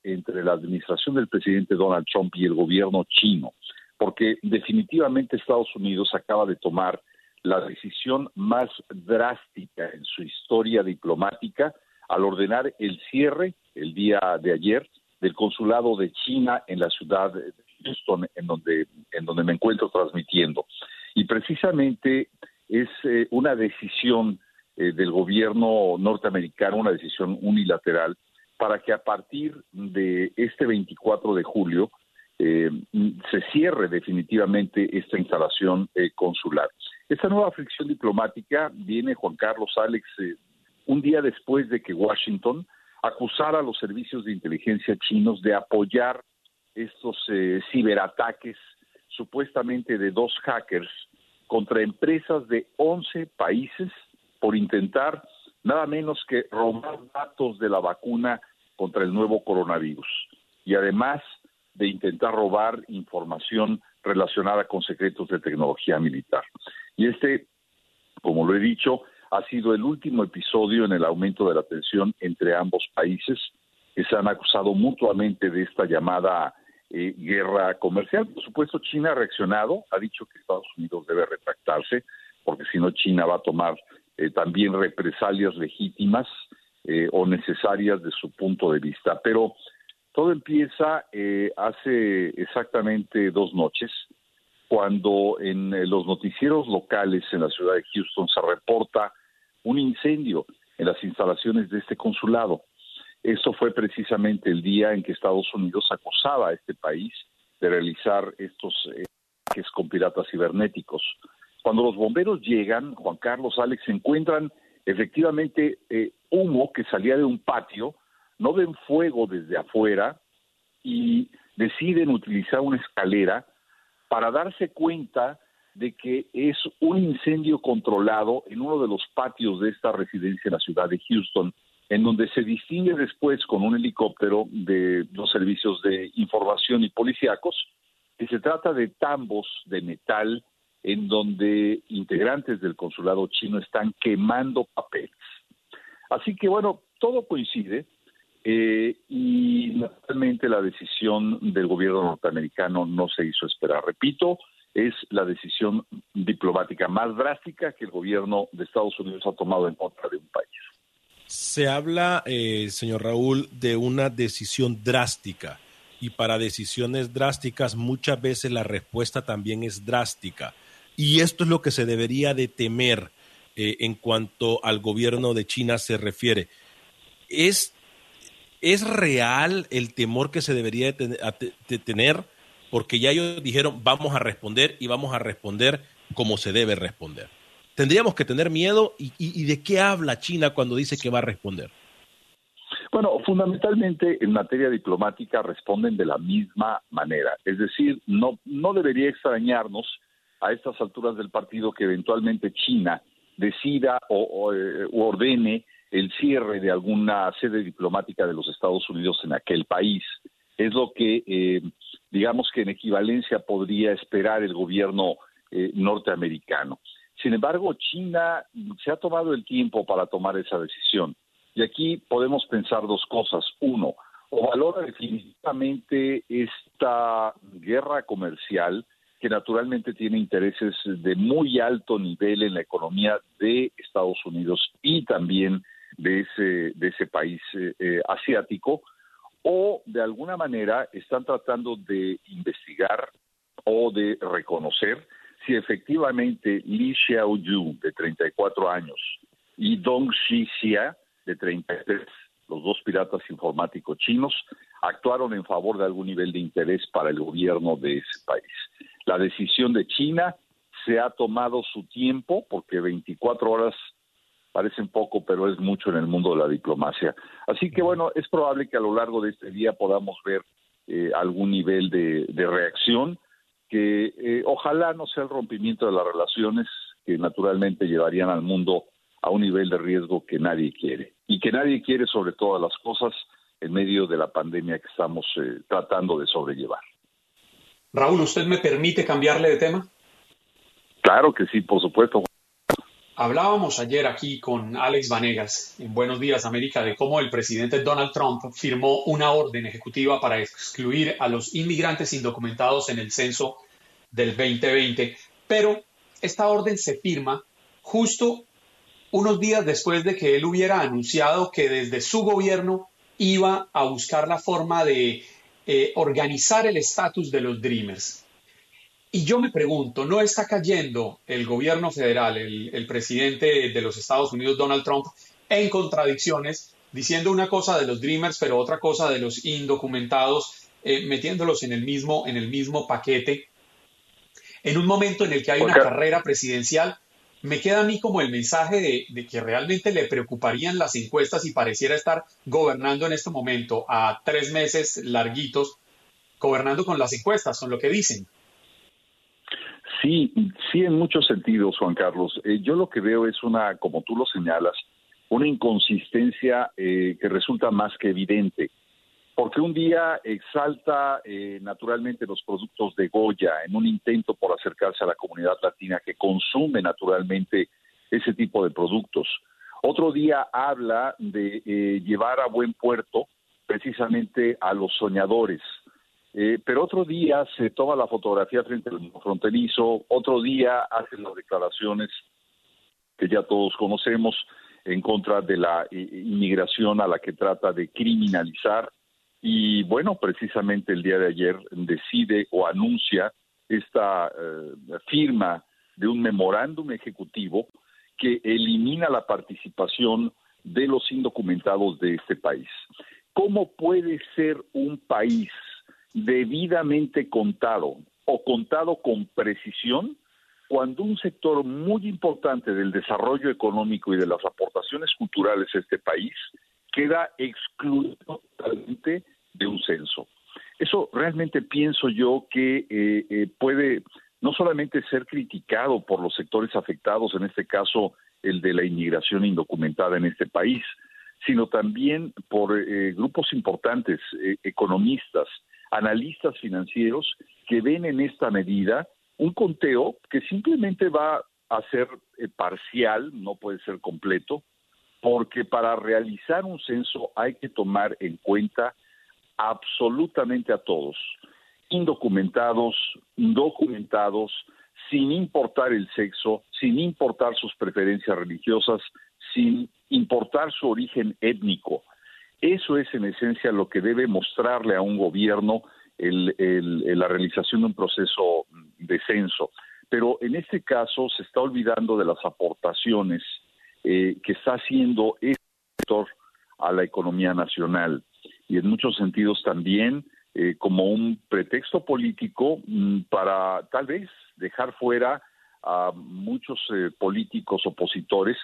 entre la administración del presidente Donald Trump y el gobierno chino porque definitivamente Estados Unidos acaba de tomar la decisión más drástica en su historia diplomática al ordenar el cierre el día de ayer del consulado de China en la ciudad de Houston, en donde, en donde me encuentro transmitiendo. Y precisamente es eh, una decisión eh, del gobierno norteamericano, una decisión unilateral, para que a partir de este 24 de julio eh, se cierre definitivamente esta instalación eh, consular. Esta nueva fricción diplomática viene, Juan Carlos Alex, eh, un día después de que Washington acusara a los servicios de inteligencia chinos de apoyar estos ciberataques supuestamente de dos hackers contra empresas de 11 países por intentar nada menos que robar datos de la vacuna contra el nuevo coronavirus. Y además de intentar robar información relacionada con secretos de tecnología militar. Y este, como lo he dicho, ha sido el último episodio en el aumento de la tensión entre ambos países que se han acusado mutuamente de esta llamada eh, guerra comercial. Por supuesto, China ha reaccionado, ha dicho que Estados Unidos debe retractarse, porque si no, China va a tomar eh, también represalias legítimas eh, o necesarias de su punto de vista. Pero todo empieza eh, hace exactamente dos noches, cuando en eh, los noticieros locales en la ciudad de Houston se reporta un incendio en las instalaciones de este consulado. Esto fue precisamente el día en que Estados Unidos acusaba a este país de realizar estos ataques con piratas cibernéticos. Cuando los bomberos llegan, Juan Carlos, Alex, encuentran efectivamente eh, humo que salía de un patio, no ven fuego desde afuera y deciden utilizar una escalera para darse cuenta de que es un incendio controlado en uno de los patios de esta residencia en la ciudad de Houston, en donde se distingue después con un helicóptero de los servicios de información y policíacos que se trata de tambos de metal en donde integrantes del consulado chino están quemando papeles. Así que bueno, todo coincide eh, y naturalmente la decisión del gobierno norteamericano no se hizo esperar. Repito, es la decisión diplomática más drástica que el gobierno de Estados Unidos ha tomado en contra de un país. Se habla, eh, señor Raúl, de una decisión drástica y para decisiones drásticas muchas veces la respuesta también es drástica. Y esto es lo que se debería de temer eh, en cuanto al gobierno de China se refiere. ¿Es, ¿Es real el temor que se debería de, tener? Porque ya ellos dijeron, vamos a responder y vamos a responder como se debe responder. ¿Tendríamos que tener miedo? ¿Y, de qué habla China cuando dice que va a responder? Bueno, fundamentalmente en materia diplomática responden de la misma manera. Es decir, no, no debería extrañarnos a estas alturas del partido que eventualmente China decida o, eh, ordene el cierre de alguna sede diplomática de los Estados Unidos en aquel país. Es lo que, eh, digamos que en equivalencia podría esperar el gobierno eh, norteamericano. Sin embargo, China se ha tomado el tiempo para tomar esa decisión. Y aquí podemos pensar dos cosas. Uno, o valora definitivamente esta guerra comercial que naturalmente tiene intereses de muy alto nivel en la economía de Estados Unidos y también de ese, de ese país eh, eh, asiático, o de alguna manera están tratando de investigar o de reconocer si efectivamente Li Xiaoyu, de 34 años, y Dong Xixia, de 33, los dos piratas informáticos chinos, actuaron en favor de algún nivel de interés para el gobierno de ese país. La decisión de China se ha tomado su tiempo, porque 24 horas parecen poco, pero es mucho en el mundo de la diplomacia. Así que bueno, es probable que a lo largo de este día podamos ver eh, algún nivel de, reacción que eh, ojalá no sea el rompimiento de las relaciones que naturalmente llevarían al mundo a un nivel de riesgo que nadie quiere y que nadie quiere sobre todas las cosas en medio de la pandemia que estamos eh, tratando de sobrellevar. Raúl, ¿usted me permite cambiarle de tema? Claro que sí, por supuesto. Hablábamos ayer aquí con Alex Vanegas en Buenos Días América de cómo el presidente Donald Trump firmó una orden ejecutiva para excluir a los inmigrantes indocumentados en el censo del 2020, pero esta orden se firma justo unos días después de que él hubiera anunciado que desde su gobierno iba a buscar la forma de eh, organizar el estatus de los Dreamers. Y yo me pregunto, ¿no está cayendo el gobierno federal, el, presidente de los Estados Unidos, Donald Trump, en contradicciones, diciendo una cosa de los Dreamers, pero otra cosa de los indocumentados, eh, metiéndolos en el, mismo, en el mismo paquete, en un momento en el que hay una carrera presidencial me queda a mí como el mensaje de, que realmente le preocuparían las encuestas y pareciera estar gobernando en este momento a tres meses larguitos, gobernando con las encuestas, con lo que dicen. Sí, sí, en muchos sentidos, Juan Carlos. Eh, yo lo que veo es una, como tú lo señalas, una inconsistencia eh, que resulta más que evidente porque un día exalta eh, naturalmente los productos de Goya en un intento por acercarse a la comunidad latina que consume naturalmente ese tipo de productos. Otro día habla de eh, llevar a buen puerto precisamente a los soñadores. Eh, pero otro día se toma la fotografía frente al fronterizo, otro día hace las declaraciones que ya todos conocemos en contra de la inmigración a la que trata de criminalizar y bueno, precisamente el día de ayer decide o anuncia esta eh, firma de un memorándum ejecutivo que elimina la participación de los indocumentados de este país. ¿Cómo puede ser un país debidamente contado o contado con precisión cuando un sector muy importante del desarrollo económico y de las aportaciones culturales a este país queda excluido totalmente de un censo? Eso realmente pienso yo que eh, eh, puede no solamente ser criticado por los sectores afectados, en este caso el de la inmigración indocumentada en este país, sino también por eh, grupos importantes, economistas, analistas financieros, que ven en esta medida un conteo que simplemente va a ser eh, parcial, no puede ser completo, porque para realizar un censo hay que tomar en cuenta absolutamente a todos, indocumentados, documentados, sin importar el sexo, sin importar sus preferencias religiosas, sin importar su origen étnico. Eso es en esencia lo que debe mostrarle a un gobierno la realización de un proceso de censo. Pero en este caso se está olvidando de las aportaciones eh, que está haciendo este sector a la economía nacional y en muchos sentidos también eh, como un pretexto político mm, para tal vez dejar fuera a muchos eh, políticos opositores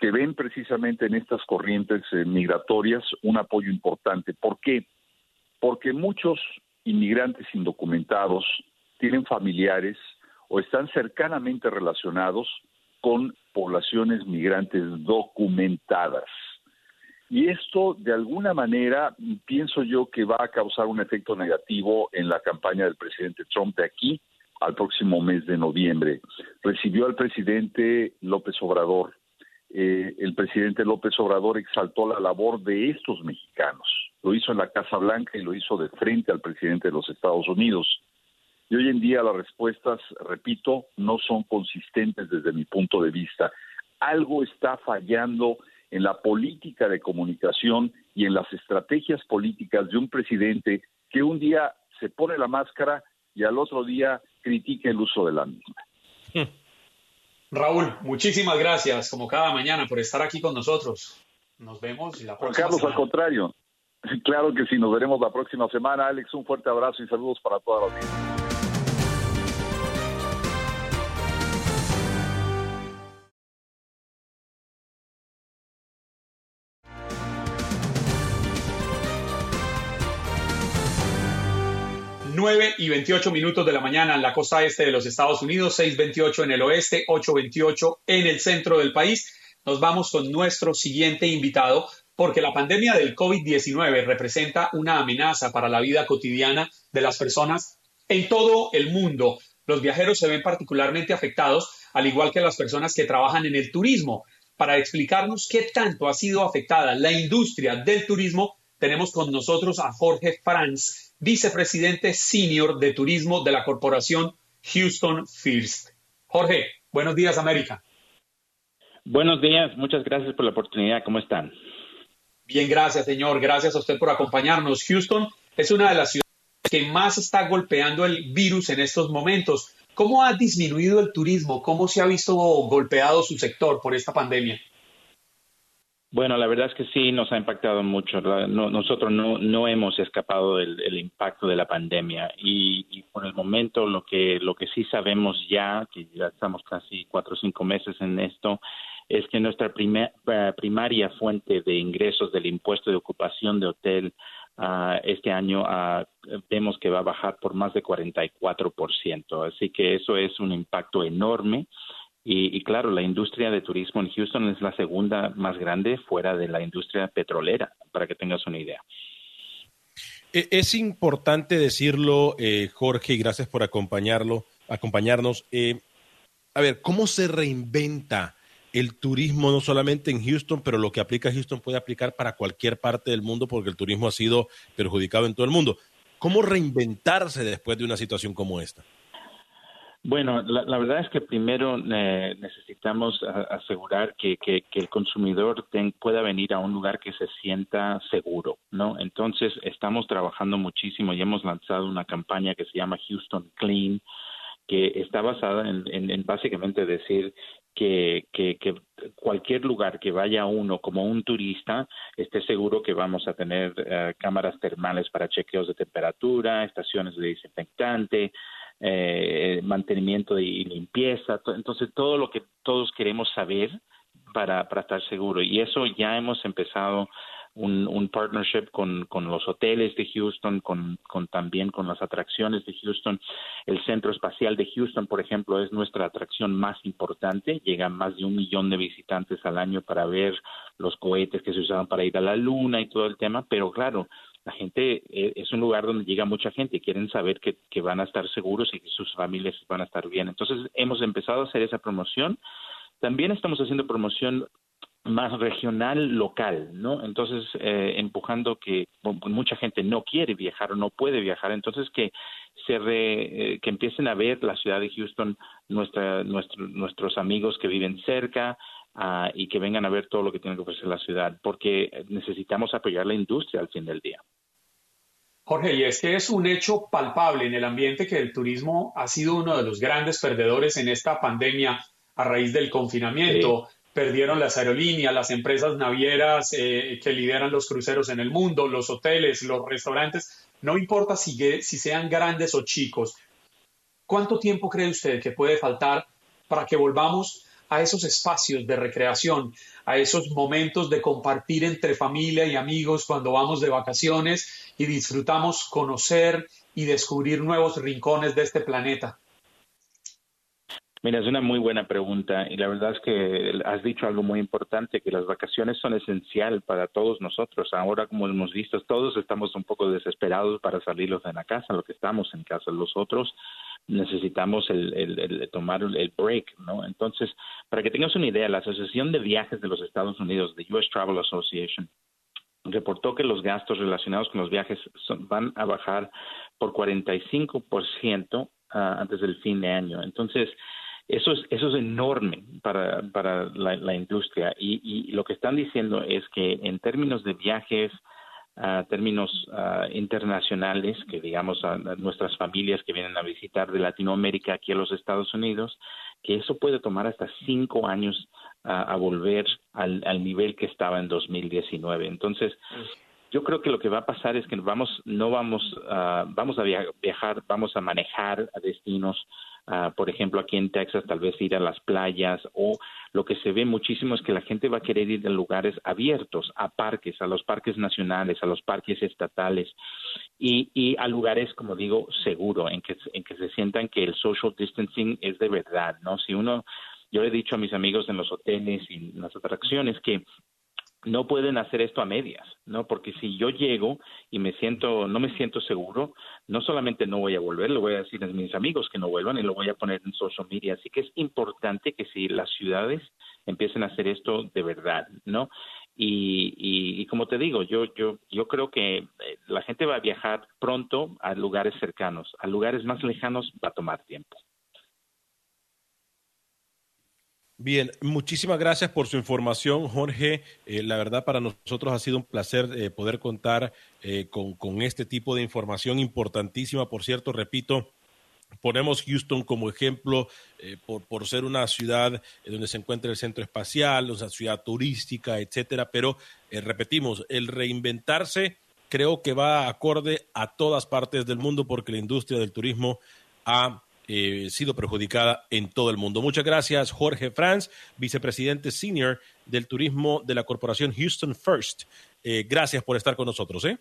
que ven precisamente en estas corrientes eh, migratorias un apoyo importante. ¿Por qué? Porque muchos inmigrantes indocumentados tienen familiares o están cercanamente relacionados con poblaciones migrantes documentadas. Y esto, de alguna manera, pienso yo que va a causar un efecto negativo en la campaña del presidente Trump de aquí al próximo mes de noviembre. Recibió al presidente López Obrador eh, el presidente López Obrador exaltó la labor de estos mexicanos. Lo hizo en la Casa Blanca y lo hizo de frente al presidente de los Estados Unidos. Y hoy en día las respuestas, repito, no son consistentes desde mi punto de vista. Algo está fallando en la política de comunicación y en las estrategias políticas de un presidente que un día se pone la máscara y al otro día critica el uso de la misma. Raúl, muchísimas gracias, como cada mañana, por estar aquí con nosotros. Nos vemos la próxima Carlos, al contrario. <laughs> Claro que sí, nos veremos la próxima semana. Alex, un fuerte abrazo y saludos para toda la audiencia. Y 28 minutos de la mañana en la costa este de los Estados Unidos, 6.28 en el oeste, 8.28 en el centro del país. Nos vamos con nuestro siguiente invitado porque la pandemia del COVID-19 representa una amenaza para la vida cotidiana de las personas en todo el mundo. Los viajeros se ven particularmente afectados, al igual que las personas que trabajan en el turismo. Para explicarnos qué tanto ha sido afectada la industria del turismo, tenemos con nosotros a Jorge Franz, vicepresidente senior de turismo de la corporación Houston First. Jorge, buenos días, América. Buenos días, muchas gracias por la oportunidad. ¿Cómo están? Bien, gracias, señor. Gracias a usted por acompañarnos. Houston es una de las ciudades que más está golpeando el virus en estos momentos. ¿Cómo ha disminuido el turismo? ¿Cómo se ha visto golpeado su sector por esta pandemia? Bueno, la verdad es que sí nos ha impactado mucho. nosotros no, no hemos escapado del, impacto de la pandemia y, por el momento lo que, lo que sí sabemos ya, que ya estamos casi cuatro o cinco meses en esto, es que nuestra eh, primaria fuente de ingresos del impuesto de ocupación de hotel uh, este año uh, vemos que va a bajar por más de 44%. Así que eso es un impacto enorme. Y, claro, la industria de turismo en Houston es la segunda más grande fuera de la industria petrolera, para que tengas una idea. E, es importante decirlo, eh, Jorge, y gracias por acompañarlo, acompañarnos. Eh, a ver, ¿cómo se reinventa el turismo no solamente en Houston, pero lo que aplica Houston puede aplicar para cualquier parte del mundo porque el turismo ha sido perjudicado en todo el mundo? ¿Cómo reinventarse después de una situación como esta? Bueno, la, verdad es que primero eh, necesitamos asegurar que, el consumidor pueda venir a un lugar que se sienta seguro, ¿no? Entonces, estamos trabajando muchísimo y hemos lanzado una campaña que se llama Houston Clean, que está basada en, básicamente decir que, cualquier lugar que vaya uno como un turista esté seguro que vamos a tener eh, cámaras termales para chequeos de temperatura, estaciones de desinfectante, eh, mantenimiento y limpieza, entonces todo lo que todos queremos saber para, para estar seguro y eso ya hemos empezado un, un partnership con, con, los hoteles de Houston, con, con, también con las atracciones de Houston. El Centro Espacial de Houston, por ejemplo, es nuestra atracción más importante. Llegan más de un millón de visitantes al año para ver los cohetes que se usaban para ir a la Luna y todo el tema, pero claro, la gente eh, es un lugar donde llega mucha gente y quieren saber que, van a estar seguros y que sus familias van a estar bien. Entonces hemos empezado a hacer esa promoción. También estamos haciendo promoción más regional local, ¿no? Entonces, eh, empujando que mucha gente no quiere viajar o no puede viajar, entonces que se re, eh, que empiecen a ver la ciudad de Houston, nuestra, nuestro, nuestros amigos que viven cerca uh, y que vengan a ver todo lo que tiene que ofrecer la ciudad, porque necesitamos apoyar la industria al fin del día. Jorge, y es que es un hecho palpable en el ambiente que el turismo ha sido uno de los grandes perdedores en esta pandemia a raíz del confinamiento. Sí perdieron las aerolíneas, las empresas navieras eh, que lideran los cruceros en el mundo, los hoteles, los restaurantes, no importa si, si sean grandes o chicos. ¿Cuánto tiempo cree usted que puede faltar para que volvamos a esos espacios de recreación, a esos momentos de compartir entre familia y amigos cuando vamos de vacaciones y disfrutamos conocer y descubrir nuevos rincones de este planeta? Mira, es una muy buena pregunta y la verdad es que has dicho algo muy importante, que las vacaciones son esencial para todos nosotros. Ahora, como hemos visto, todos estamos un poco desesperados para salirlos de la casa, lo que estamos en casa. Los otros necesitamos el, el, tomar el break, ¿no? Entonces, para que tengas una idea, la Asociación de Viajes de los Estados Unidos, de US Travel Association, reportó que los gastos relacionados con los viajes van a bajar por 45% ah, antes del fin de año. Entonces, eso es, eso es enorme para, para la, industria y, y, lo que están diciendo es que en términos de viajes, a términos internacionales, que digamos a, nuestras familias que vienen a visitar de Latinoamérica aquí a los Estados Unidos, que eso puede tomar hasta cinco años a volver al, nivel que estaba en 2019. Entonces, yo creo que lo que va a pasar es que vamos, no vamos, vamos a viajar, vamos a manejar a destinos Ah, por ejemplo, aquí en Texas, tal vez ir a las playas o lo que se ve muchísimo es que la gente va a querer ir a lugares abiertos, a parques, a los parques nacionales, a los parques estatales y, y a lugares, como digo, seguro, en que, en que se sientan que el social distancing es de verdad, ¿no? Si uno, yo he dicho a mis amigos en los hoteles y en las atracciones que no pueden hacer esto a medias, ¿no? Porque si yo llego y me siento, no me siento seguro, no solamente no voy a volver, le voy a decir a mis amigos que no vuelvan y lo voy a poner en social media. Así que es importante que si las ciudades empiecen a hacer esto de verdad, ¿no? Y, y, y como te digo, yo, yo, yo creo que eh, la gente va a viajar pronto a lugares cercanos, a lugares más lejanos va a tomar tiempo. Bien, muchísimas gracias por su información, Jorge. Eh, la verdad, para nosotros ha sido un placer eh, poder contar eh, con, con, este tipo de información importantísima. Por cierto, repito, ponemos Houston como ejemplo por, por, ser una ciudad donde se encuentra el centro espacial, una ciudad turística, etcétera. Pero repetimos, el reinventarse creo que va acorde a todas partes del mundo porque la industria del turismo ha eh, sido perjudicada en todo el mundo. Muchas gracias, Jorge Franz, vicepresidente senior del turismo de la corporación Houston First. Eh, gracias por estar con nosotros. ¿eh?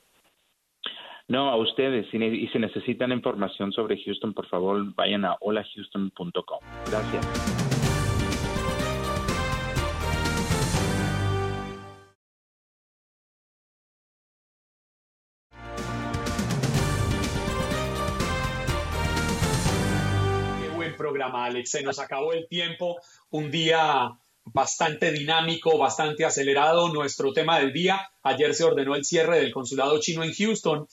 No, a ustedes. Y si necesitan información sobre Houston, por favor, vayan a holahouston.com. Gracias. Programa, Alex. Se nos acabó el tiempo. Un día bastante dinámico, bastante acelerado. Nuestro tema del día, ayer se ordenó el cierre del consulado chino en Houston.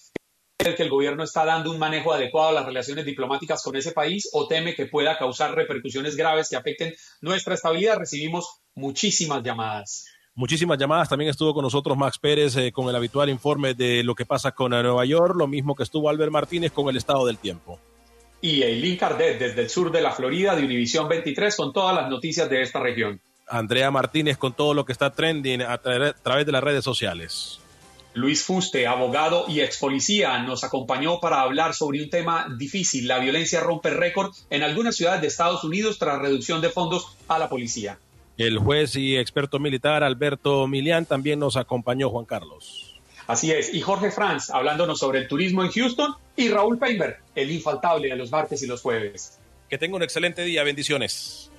¿El que el gobierno está dando un manejo adecuado a las relaciones diplomáticas con ese país o teme que pueda causar repercusiones graves que afecten nuestra estabilidad? Recibimos muchísimas llamadas. Muchísimas llamadas. También estuvo con nosotros Max Pérez eh, con el habitual informe de lo que pasa con Nueva York, lo mismo que estuvo Albert Martínez con el estado del tiempo y Eileen Cardet desde el sur de la Florida de Univisión 23 con todas las noticias de esta región. Andrea Martínez con todo lo que está trending a, través de las redes sociales. Luis Fuste, abogado y ex policía, nos acompañó para hablar sobre un tema difícil. La violencia rompe récord en algunas ciudades de Estados Unidos tras reducción de fondos a la policía. El juez y experto militar Alberto Milián también nos acompañó, Juan Carlos. Así es, y Jorge Franz hablándonos sobre el turismo en Houston y Raúl Peinberg, el infaltable de los martes y los jueves. Que tenga un excelente día, bendiciones.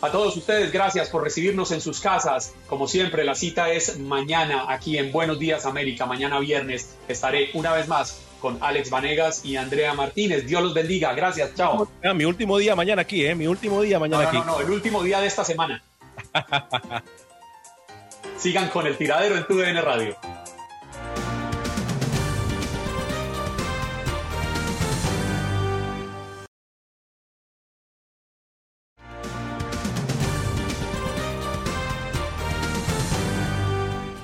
A todos ustedes, gracias por recibirnos en sus casas. Como siempre, la cita es mañana aquí en Buenos Días América. Mañana viernes estaré una vez más con Alex Vanegas y Andrea Martínez. Dios los bendiga. Gracias. Chao. Ah, mi último día mañana aquí, ¿eh? Mi último día mañana aquí. No, no, el último día de esta semana. <laughs> Sigan con el tiradero en TUDN Radio.